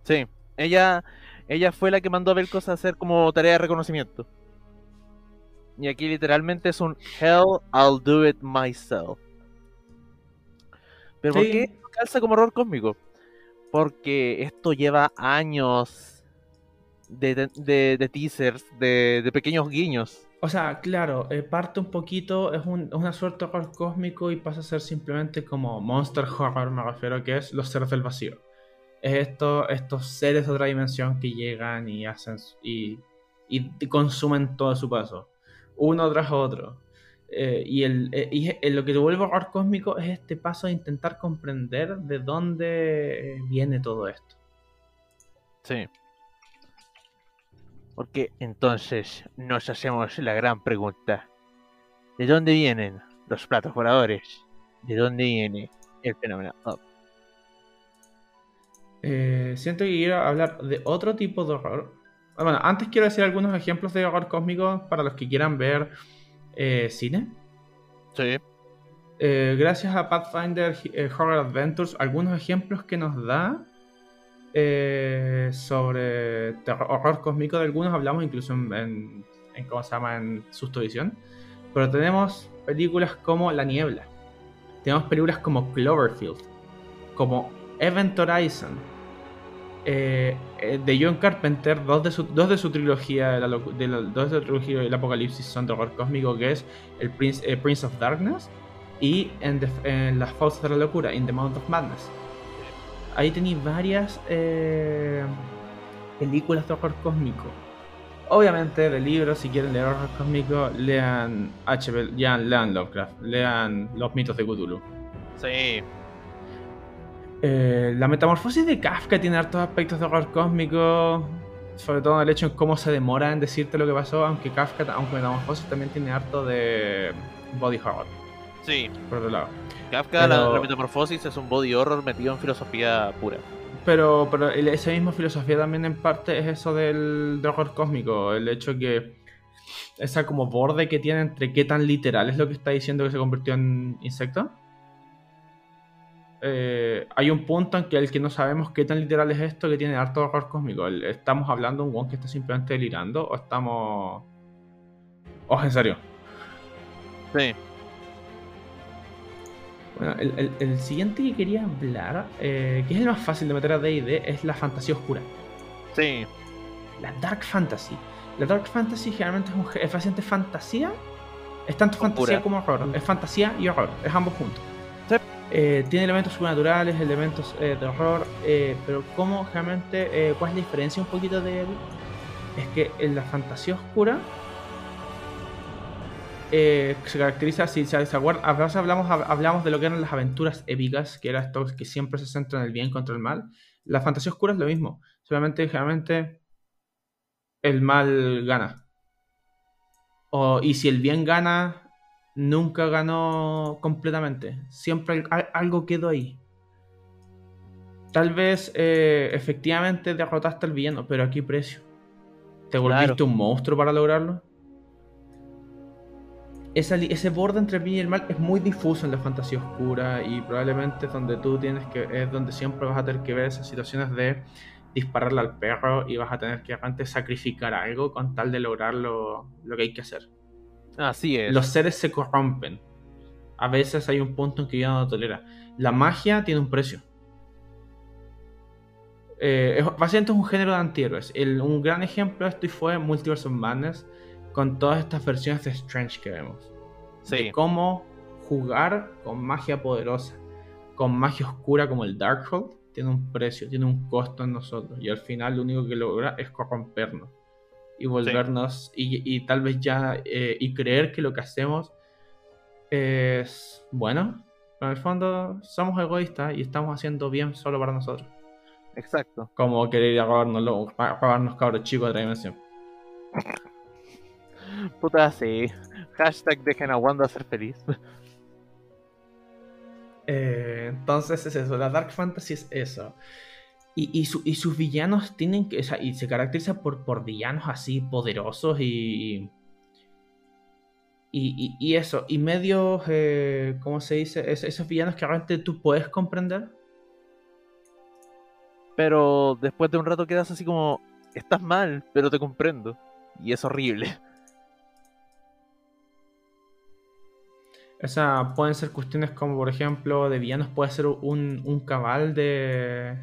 Sí, ella, ella fue la que mandó a Belcos a hacer como tarea de reconocimiento. Y aquí literalmente es un Hell, I'll do it myself. Pero ¿por qué calza como horror cósmico? Porque esto lleva años de, de- de- de teasers, de, de pequeños guiños. O sea, claro, eh, parte un poquito, es un, una suerte de horror cósmico y pasa a ser simplemente como Monster Horror, me refiero, que es los seres del vacío. Es esto, estos seres de otra dimensión que llegan y hacen y, consumen todo su paso, uno tras otro. Eh, y el, eh, y lo que te vuelve horror cósmico es este paso de intentar comprender de dónde viene todo esto. Sí. Porque entonces nos hacemos la gran pregunta. ¿De dónde vienen los platos voladores? ¿De dónde viene el fenómeno? Up? Eh, siento que quiero hablar de otro tipo de horror. Ah, Bueno, antes quiero decir algunos ejemplos de horror cósmico para los que quieran ver eh, cine. Sí. Eh, gracias a Pathfinder Horror Adventures, algunos ejemplos que nos da eh, sobre terror- horror cósmico. De algunos hablamos incluso en, en, en ¿cómo se llama? En Sustovisión. Pero tenemos películas como La Niebla. Tenemos películas como Cloverfield. Como Event Horizon. eh, eh, de John Carpenter, dos de su, dos de su trilogía de la, dos de trilogía del apocalipsis son de horror cósmico, que es el Prince, Prince of Darkness y en Las Fauces de la Locura, In the Mount of Madness. Ahí tenéis varias eh, películas de horror cósmico. Obviamente, de libros, si quieren leer horror cósmico, lean H.P. lean, lean Lovecraft, lean Los mitos de Cthulhu. Sí. Eh, la metamorfosis de Kafka tiene hartos aspectos de horror cósmico, sobre todo el hecho en cómo se demora en decirte lo que pasó, aunque Kafka, aunque Metamorfosis también tiene harto de body horror, Sí. por otro lado. Kafka, la, Pero- la metamorfosis es un body horror metido en filosofía pura. Pero, pero esa misma filosofía también en parte es eso del, del horror cósmico, el hecho que esa como borde que tiene entre qué tan literal es lo que está diciendo que se convirtió en insecto. Eh, hay un punto en que el que no sabemos qué tan literal es esto que tiene harto horror cósmico. El- ¿Estamos hablando de un one que está simplemente delirando o estamos... ¿O es en serio? Sí. Bueno, el, el- el siguiente que quería hablar, eh, que es el más fácil de meter a D&D, es la fantasía oscura. Sí. La Dark Fantasy. La Dark Fantasy generalmente es, un, es bastante fantasía. Es tanto Oscura. fantasía como horror. Es fantasía y horror. Es ambos juntos. Sí. Eh, tiene elementos sobrenaturales, elementos eh, de horror. pero como realmente, ¿cuál es la diferencia un poquito de él? Es que en la fantasía oscura eh, se caracteriza, si se, acuerdan, hablamos, hab- hablamos de lo que eran las aventuras épicas, que era esto que siempre se centra en el bien contra el mal. La fantasía oscura es lo mismo, solamente generalmente el mal gana. O, y si el bien gana, nunca ganó completamente. Siempre al- al- algo quedó ahí. Tal vez eh, efectivamente derrotaste al villano, pero ¿a qué precio? ¿Te volviste Claro. un monstruo para lograrlo? Esa ese borde entre el bien y el mal es muy difuso en la fantasía oscura y probablemente es donde tú tienes que es donde siempre vas a tener que ver esas situaciones de dispararle al perro y vas a tener que antes sacrificar algo con tal de lograr lo, lo que hay que hacer. Así es. Los seres se corrompen. A veces hay un punto en que ya no lo tolera. La magia tiene un precio. Eh, es- básicamente es un género de antihéroes. El- un gran ejemplo de esto fue Multiverse of Madness con todas estas versiones de Strange que vemos. Sí. de cómo jugar con magia poderosa, con magia oscura como el Darkhold, tiene un precio, tiene un costo en nosotros. Y al final lo único que logra es corrompernos. Y volvernos, y, y tal vez ya, eh, y creer que lo que hacemos es bueno. Pero en el fondo somos egoístas y estamos haciendo bien solo para nosotros. Exacto. Como querer ir a robarnos, robarnos cabros chicos de otra dimensión. Puta, sí. Hashtag dejen a Wanda ser feliz. Eh, entonces es eso, la Dark Fantasy es eso. Y, y, su- y sus villanos tienen que. o sea, y se caracteriza por, por villanos así poderosos y. Y, y- eso, y medios, eh, ¿cómo se dice? Es- esos villanos que realmente tú puedes comprender. Pero después de un rato quedas así como, estás mal, pero te comprendo. Y es horrible. O sea, pueden ser cuestiones como, por ejemplo, de villanos puede ser un, un cabal de,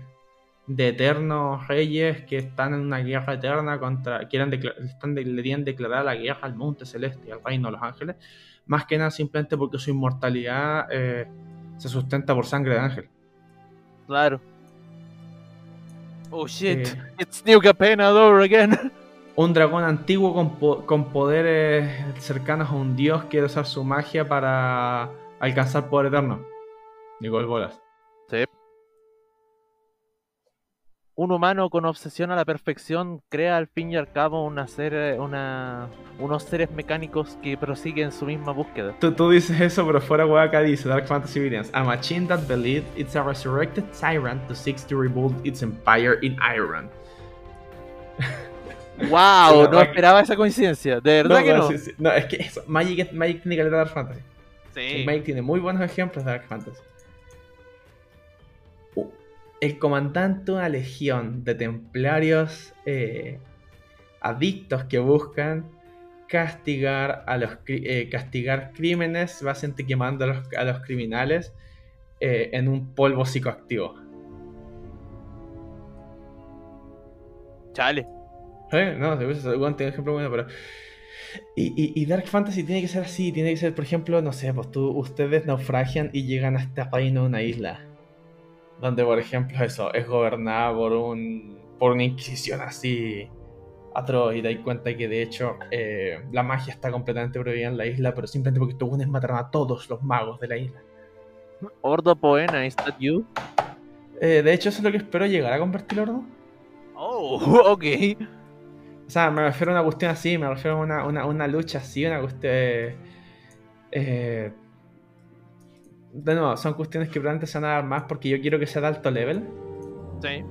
de eternos reyes que están en una guerra eterna contra. Quieren están de- le quieren declarar la guerra al monte celeste al reino de los ángeles. Más que nada simplemente porque su inmortalidad eh, se sustenta por sangre de ángel. Claro. Oh shit, Eh, it's New Capena all over again. un dragón antiguo con, po- con poderes cercanos a un dios quiere usar su magia para alcanzar poder eterno. Nicole Bolas. Sí. Un humano con obsesión a la perfección crea al fin y al cabo una ser- una, unos seres mecánicos que prosiguen su misma búsqueda. Tú, tú dices eso, pero fuera hueá dice Dark Fantasy Villains. A machine that believes it's a resurrected tyrant who seeks to rebuild its empire in iron. ¡Wow! No esperaba esa coincidencia. De verdad que no. sí, sí. No, es que eso, Magic, Magic tiene caleta de Dark Fantasy. Sí. Magic tiene muy buenos ejemplos de Dark Fantasy. Uh, el comandante de una legión de templarios eh, adictos que buscan castigar a los eh, castigar crímenes, básicamente quemando a los, a los criminales eh, en un polvo psicoactivo. Chale. ¿Eh? No, se usa un ejemplo bueno, pero. Y, y- y Dark Fantasy tiene que ser así, tiene que ser, por ejemplo, no sé, pues tú, ustedes naufragian y llegan a reino de una isla. Donde, por ejemplo, eso, es gobernada por un. por una inquisición así atroz. Y te das cuenta que de hecho eh, la magia está completamente prohibida en la isla, pero simplemente porque estos buenos mataron a todos los magos de la isla. Ordo Poena, is that you? Eh, de hecho, eso es lo que espero llegar a convertir Ordo. Oh, ok. O sea, me refiero a una cuestión así, me refiero a una, una, una lucha así, una cuestión... eh, eh, de nuevo, son cuestiones que probablemente se van a dar más porque yo quiero que sea de alto level. Sí.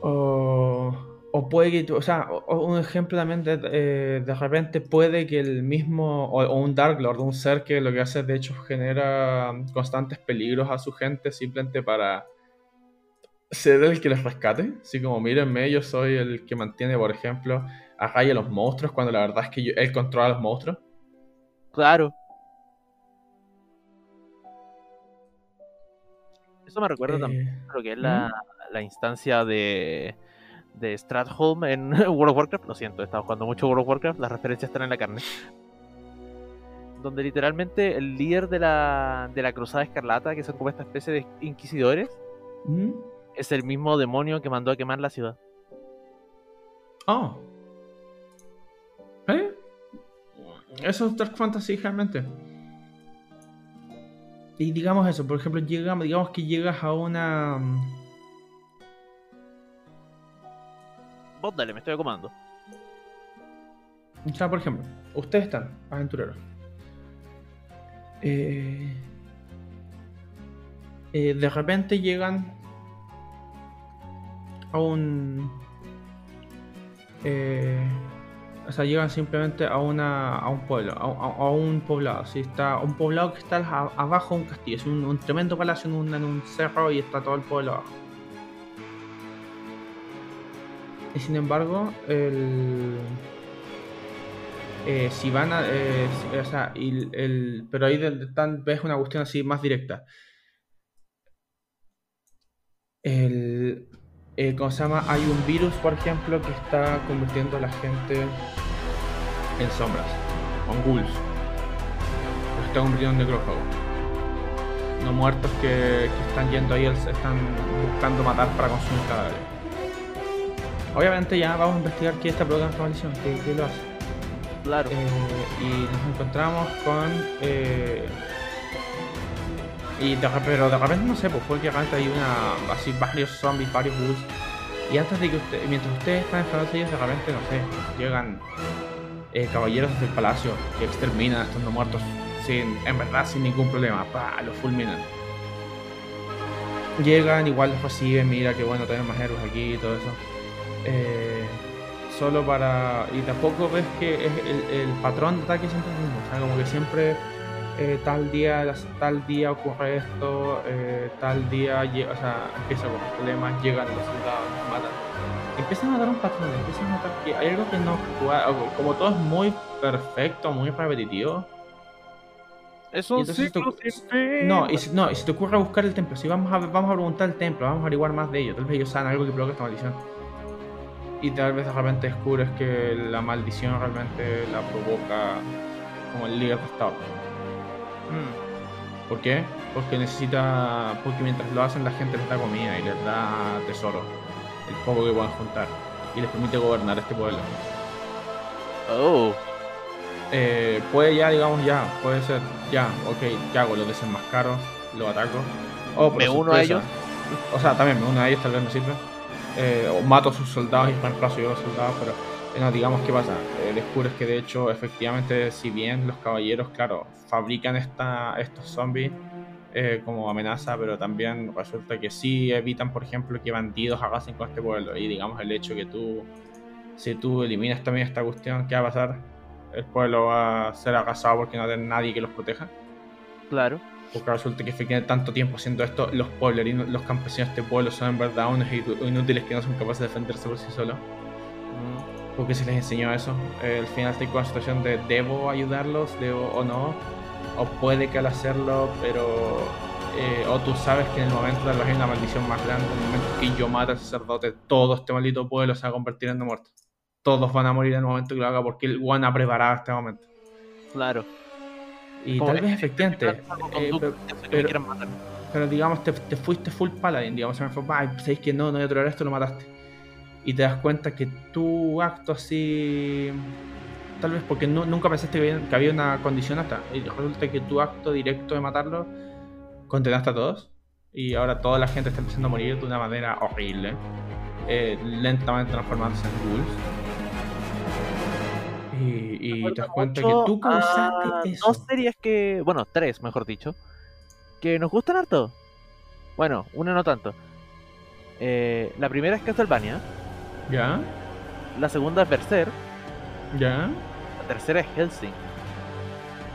O, o puede que, tú- o sea, o un ejemplo también de, eh, de repente puede que el mismo, o, o un Dark Lord, un ser que lo que hace de hecho genera constantes peligros a su gente simplemente para ser el que les rescate. Así como, mírenme, yo soy el que mantiene, por ejemplo, a raya los monstruos cuando la verdad es que yo- él controla a los monstruos. Claro. Eso me recuerda también Eh, a lo que es la, la instancia de, de Stratholm en World of Warcraft. Lo siento, he estado jugando mucho World of Warcraft, las referencias están en la carne. Donde literalmente el líder de la, de la Cruzada Escarlata, que son como esta especie de inquisidores, ¿Mm? Es el mismo demonio que mandó a quemar la ciudad. Oh. ¿Eh? Eso es Dark Fantasy realmente. Y digamos eso, por ejemplo, llegamos, digamos que llegas a una. mm, Vos dale, me estoy acomodando. O sea, por ejemplo, ustedes están, aventureros. Eh, eh, de repente llegan a un. eh, o sea, llegan simplemente a una a un pueblo, a, un poblado. ¿sí? Está un poblado que está abajo de un castillo, es un, tremendo palacio en un, cerro y está todo el pueblo abajo. Y sin embargo, el. eh, si van a. eh, si- o sea, el, el- pero ahí están, ves una cuestión así más directa. El. Eh, ¿Cómo se llama? Hay un virus, por ejemplo, que está convirtiendo a la gente en sombras. con ghouls. Se está convirtiendo en necrófagos. No muertos que, que están yendo ahí, están buscando matar para consumir cadáveres. Obviamente ya vamos a investigar qué está provocando esta maldición, qué, qué lo hace. Claro. Eh, y nos encontramos con. eh, y de, pero de repente no sé, pues fue que acá hay una. así varios zombies, varios ghouls. Y antes de que usted, mientras ustedes están enfrentados a ellos, de repente, no sé, llegan eh, caballeros del palacio que exterminan a estos no muertos sin, en verdad sin ningún problema, pa, los fulminan. Llegan, igual los reciben, mira que bueno tener más héroes aquí y todo eso. Eh, solo para. Y tampoco ves que el patrón de ataque siempre es el mismo. O sea, como que siempre eh, tal día tal día ocurre esto, eh, tal día o sea, empieza con problemas, llegan los soldados, los matan. Empiezan a notar un patrón, empiezan a notar que hay algo que no como todo es muy perfecto, muy repetitivo. Es un entonces ciclo sin. No, y si, no, y si te ocurre buscar el templo, si vamos a, vamos a preguntar el templo, vamos a averiguar más de ellos, tal vez ellos saben algo que provoca esta maldición. Y tal vez de repente descubres que la maldición realmente la provoca como el líder de Estado. Mm, ¿Por qué? Porque necesita. Porque mientras lo hacen, la gente les da comida y les da tesoro. El poco que puedan juntar. Y les permite gobernar este pueblo. Oh, Eh, puede ya, digamos, ya, puede ser, ya, ok, ¿qué hago? Los desenmascaro, los ataco. O por ¿Me uno a ellos? O sea, también me uno a ellos, tal vez me sirve. Eh, o mato a sus soldados y reemplazo yo a los soldados, pero no, digamos qué pasa. Eh, descubres que de hecho, efectivamente, si bien los caballeros, claro, fabrican esta, estos zombies eh, como amenaza, pero también resulta que sí evitan, por ejemplo, que bandidos arrasen con este pueblo. Y digamos el hecho que tú, si tú eliminas también esta cuestión, ¿qué va a pasar? El pueblo va a ser arrasado porque no hay nadie que los proteja. claro. Porque resulta que efectivamente tanto tiempo haciendo esto, los pueblerinos, los campesinos de este pueblo son en verdad unos inú- inútiles que no son capaces de defenderse por sí solos. Mm, Porque se les enseñó eso. Eh, al final estoy con la situación de debo ayudarlos, debo o no. O puede que al hacerlo, pero... eh, o tú sabes que en el momento tal vez hay una maldición más grande, en el momento que yo mate al sacerdote, todo este maldito pueblo se va a convertir en muerto. Todos van a morir en el momento que lo haga porque el one ha preparado este momento. claro. Y Como tal vez es- efectivamente... Eh, pero- digamos, te, te fuiste full paladin, digamos, se me fue, sabéis que no, no voy a tolerar esto, lo mataste. Y te das cuenta que tu acto así, tal vez porque no- nunca pensaste que había, que había una condición hasta, y resulta que tu acto directo de matarlo condenaste a todos. Y ahora toda la gente está empezando a morir de una manera horrible, eh, lentamente transformándose en ghouls. Y, y te das cuenta que tú causaste eso. Dos series que. Bueno, tres, mejor dicho. Que nos gustan harto. Bueno, una no tanto. Eh, la primera es Castlevania. ¿Ya? La segunda es Berserk. ¿Ya? La tercera es Helsing.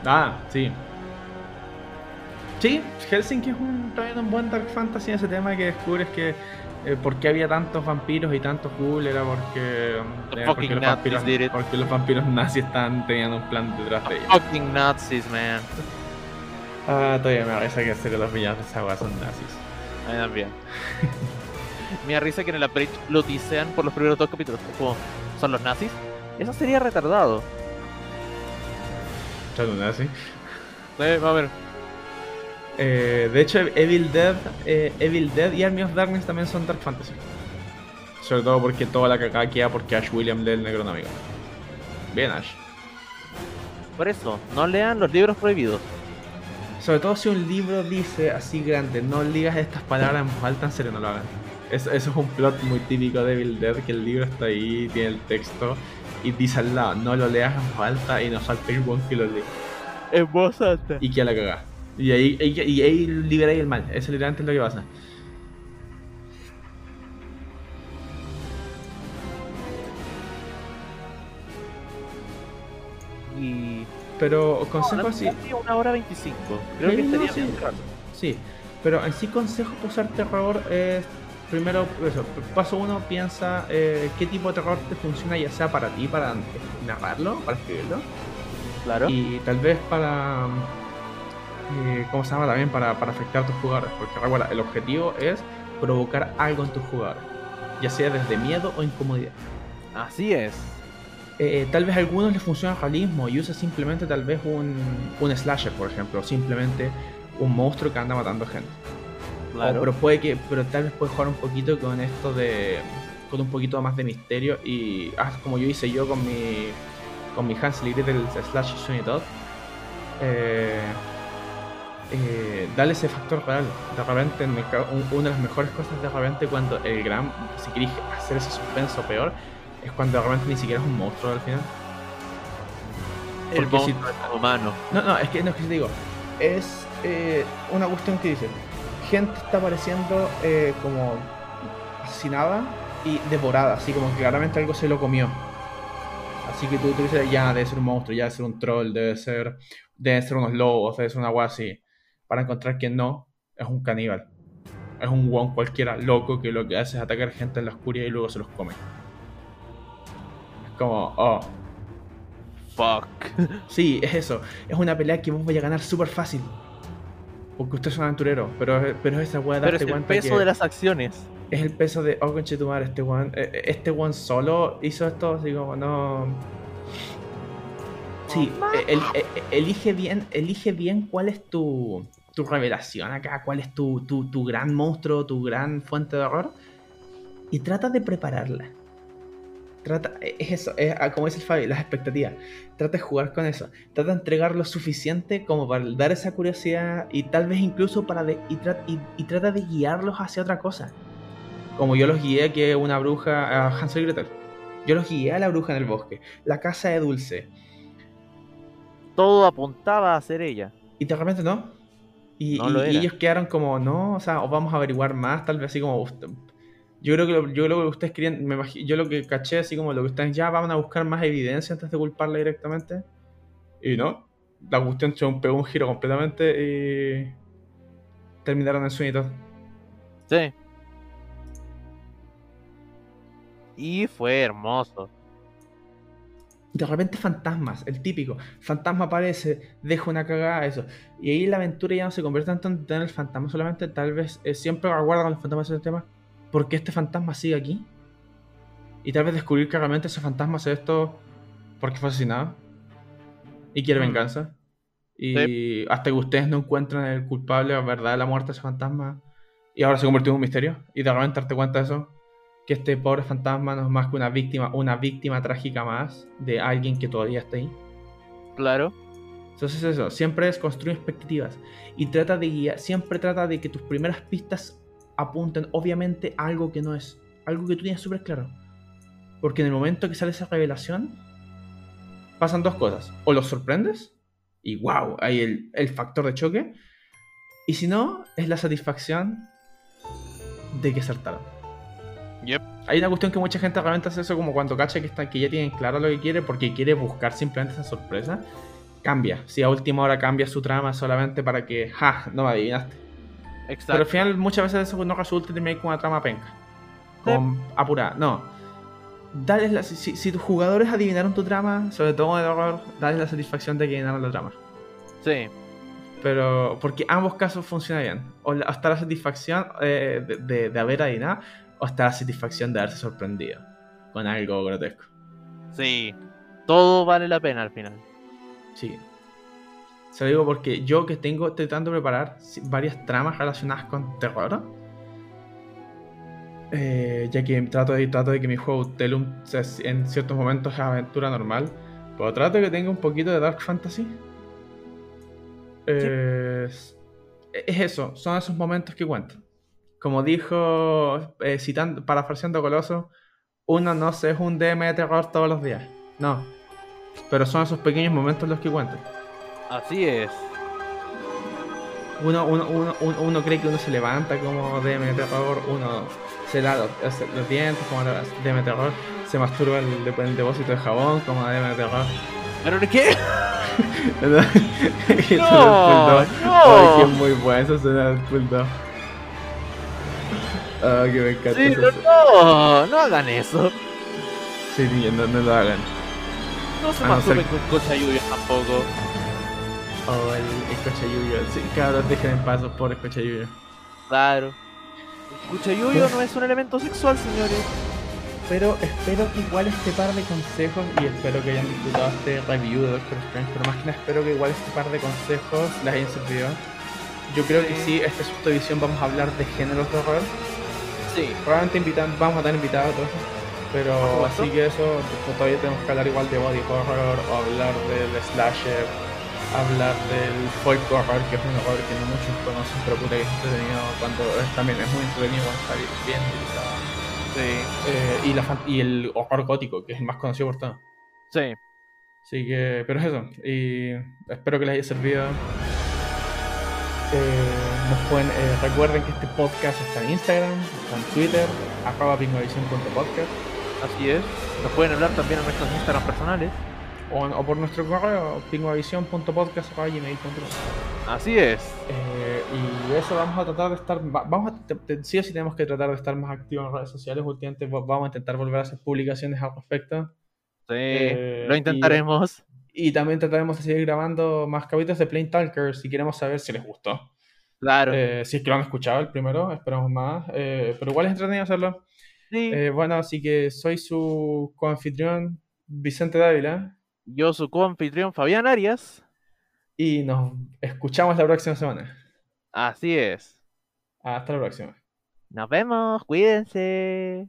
Ah, sí. Sí, Helsinki es un, también un buen Dark Fantasy en ese tema que descubres que eh, por qué había tantos vampiros y tantos ghouls era porque, fucking porque, los vampiros, porque los vampiros nazis estaban teniendo un plan detrás de ellos. Fucking Nazis, man. Ah, todavía me parece que hacer los villanos de esa son nazis. A mí también. Me da risa que en el Upbridge lo tisean por los primeros dos capítulos. Es como, ¿son los nazis? Eso sería retardado. Son nazis. Eh, a ver. Eh, de hecho, Evil Dead, eh, Evil Dead y Army of Darkness también son Dark Fantasy. Sobre todo porque toda la cagada queda porque Ash William lee el Necronómico. Bien, Ash. Por eso, no lean los libros prohibidos. Sobre todo si un libro dice así grande, no digas estas palabras en voz alta, en serio no lo hagan. Eso, eso es un plot muy típico de Evil Dead, que el libro está ahí, tiene el texto y dice al lado, no lo leas en voz alta y no salte el buen que lo lee. En voz alta. Y que la cagá. Y ahí, y, y ahí liberáis el mal, eso literalmente es lo que pasa. Y. Pero consejo así, Sí, Una hora veinticinco. Creo Sí, que no, estaría sí. bien rato. sí. Pero en sí consejo para usar terror es, primero, eso, paso uno, piensa eh, qué tipo de terror te funciona, ya sea para ti, para narrarlo, para escribirlo. Claro. Y tal vez para. eh, ¿Cómo se llama? También para, para afectar a tus jugadores. Porque recuerda, el objetivo es provocar algo en tus jugadores. Ya sea desde miedo o incomodidad. Así es. eh, tal vez a algunos les funciona el realismo y usa simplemente tal vez un, un slasher, por ejemplo, o simplemente un monstruo que anda matando gente. Claro. pero puede que, pero tal vez puede jugar un poquito con esto de, con un poquito más de misterio y ah, como yo hice yo con mi, con mi Hansel y Gretel slash Sweeney Todd, eh, eh, darle ese factor real. De repente, un- una de las mejores cosas de repente cuando el gran, si queréis hacer ese suspenso peor, es cuando de repente ni siquiera es un monstruo al final. el porque si- monstruo es humano. No, no, es que no es que te digo. Es eh, una cuestión que dice. Gente está apareciendo eh, como asesinada y devorada, así como que claramente algo se lo comió. Así que tú, tú dices, ya debe ser un monstruo, ya debe ser un troll, debe ser, debe ser unos lobos, debe ser una agua así. Para encontrar que no, es un caníbal. Es un one cualquiera loco que lo que hace es atacar gente en la oscuridad y luego se los come. Es como, oh, Fuck. Sí, es eso. Es una pelea que vos vais a ganar súper fácil. Porque usted es un aventurero. Pero, pero es esa weá de Pero darte es el cuenta peso que de las acciones. es el peso de, oh, conchetumar, este one, eh, eh, este one solo hizo esto, así como, no... Sí, el- eh, eh, elige bien, elige bien cuál es tu, tu revelación acá, cuál es tu, tu, tu gran monstruo, tu gran fuente de horror. Y trata de prepararla. Trata, eh, es eso, es, ah, como dice el Fabi, las expectativas. Trata de jugar con eso. Trata de entregar lo suficiente como para dar esa curiosidad y tal vez incluso para de- y, tra- y- y trata de guiarlos hacia otra cosa. Como yo los guié que una bruja, a Hansel y Gretel. Yo los guié a la bruja en el bosque, la casa de Dulce. Todo apuntaba a ser ella. Y de repente no. Y, No ellos quedaron como, no, o sea, o vamos a averiguar más, tal vez así como... Yo creo que lo, yo creo que ustedes querían, me yo lo que caché así como lo que ustedes ya van a buscar más evidencia antes de culparla directamente. Y no, la cuestión se pegó un giro completamente y terminaron en sueño y todo. Sí. Y fue hermoso. De repente fantasmas, el típico. Fantasma aparece, deja una cagada, eso. Y ahí la aventura ya no se convierte tanto en tener el fantasma, solamente tal vez eh, siempre aguarda con los fantasmas ese tema. ¿Por qué este fantasma sigue aquí? Y tal vez descubrir que realmente ese fantasma hace esto porque fue asesinado. Y quiere Mm. venganza. Y hasta que ustedes no encuentran el culpable, la verdad, de la muerte de ese fantasma. Y ahora se convirtió en un misterio. Y de repente darte cuenta de eso. Que este pobre fantasma no es más que una víctima, una víctima trágica más de alguien que todavía está ahí. Claro. Entonces eso, siempre es construir expectativas. Y trata de guiar, siempre trata de que tus primeras pistas apunten obviamente a algo que no es. Algo que tú tienes súper claro. Porque en el momento que sale esa revelación, pasan dos cosas. O los sorprendes, y wow, hay el, el factor de choque. Y si no, es la satisfacción de que acertaron. Yep. Hay una cuestión que mucha gente realmente hace eso como cuando cacha que, está, que ya tienen claro lo que quiere porque quiere buscar simplemente esa sorpresa. Cambia. Si a última hora cambia su trama solamente para que, ja, no me adivinaste. Exacto. Pero al final muchas veces eso no resulta y termina con una trama penca. Con apurada. No. Dale la, si, si tus jugadores adivinaron tu trama, sobre todo de horror, dale la satisfacción de que adivinaron la trama. Sí. Pero, porque ambos casos funcionan bien. O, está la satisfacción eh, de, de- de haber adivinado, o está la satisfacción de haberse sorprendido con algo grotesco. Sí. Todo vale la pena al final. Sí. Se lo digo porque yo que tengo, estoy tratando de preparar varias tramas relacionadas con terror. eh, ya que trato de, trato de que mi juego Telum en ciertos momentos es aventura normal. Pero trato de que tenga un poquito de Dark Fantasy. Eh, es, es eso, son esos momentos que cuentan. Como dijo, eh, citando, parafraseando Coloso, uno no se es un DM de terror todos los días. No. Pero son esos pequeños momentos los que cuentan. Así es. Uno, uno, uno, uno, uno cree que uno se levanta como DM terror, uno se da los, los dientes como DM terror, se masturba el, el depósito de jabón como DM terror. ¿Pero de qué? Eso No, Bulldog. no. Que es muy bueno, eso suena el Bulldog. Ah, que me encanta Sí, eso. no, no, no hagan eso. Sí, no, no lo hagan. No se A no masturben ser- con cochayuyos tampoco. Oh, el, el cochayuyo. Sí, cabros, dejen en paz, los pobres cochayuyos. Claro. El cuchayuyo no es un elemento sexual, señores. pero espero que igual este par de consejos, y espero que hayan disfrutado este review de Doctor Strange, pero más que nada espero que igual este par de consejos les hayan servido. Yo creo que sí, esta subdivisión vamos a hablar de géneros de horror. Sí. Probablemente invitan, vamos a tener invitados a todos. Pero Por así que eso, pues, todavía tenemos que hablar igual de body horror, o hablar del slasher, hablar del folk horror, que es un horror que no muchos conocen, pero puta que es entretenido cuando es, también es muy entretenido cuando está bien, bien utilizado. Sí. Eh, y, la, fan- y el horror gótico, que es el más conocido por todos. Sí. Así que, pero es eso. Y espero que les haya servido. Eh, nos pueden, eh, recuerden que este podcast está en Instagram, está en Twitter, arroba pingovisión.podcast, Así es. Nos pueden hablar también en nuestros Instagram personales. O, o por nuestro correo, pingovisión.podcast.gmail.com. Así es. Eh, y eso vamos a tratar de estar, va- vamos a, te- te- sí o sí tenemos que tratar de estar más activos en redes sociales. Últimamente va- vamos a intentar volver a hacer publicaciones al respecto. Sí. Eh, lo intentaremos. Y también trataremos de seguir grabando más capítulos de Plain Talkers si queremos saber si les gustó. Claro. Eh, si es que lo han escuchado el primero, esperamos más. Pero igual es entretenido hacerlo. sí. Bueno, así que soy su coanfitrión Vicente Dávila Yo, su coanfitrión Fabián Arias. y nos escuchamos la próxima semana. Así es. Hasta la próxima. Nos vemos. Cuídense.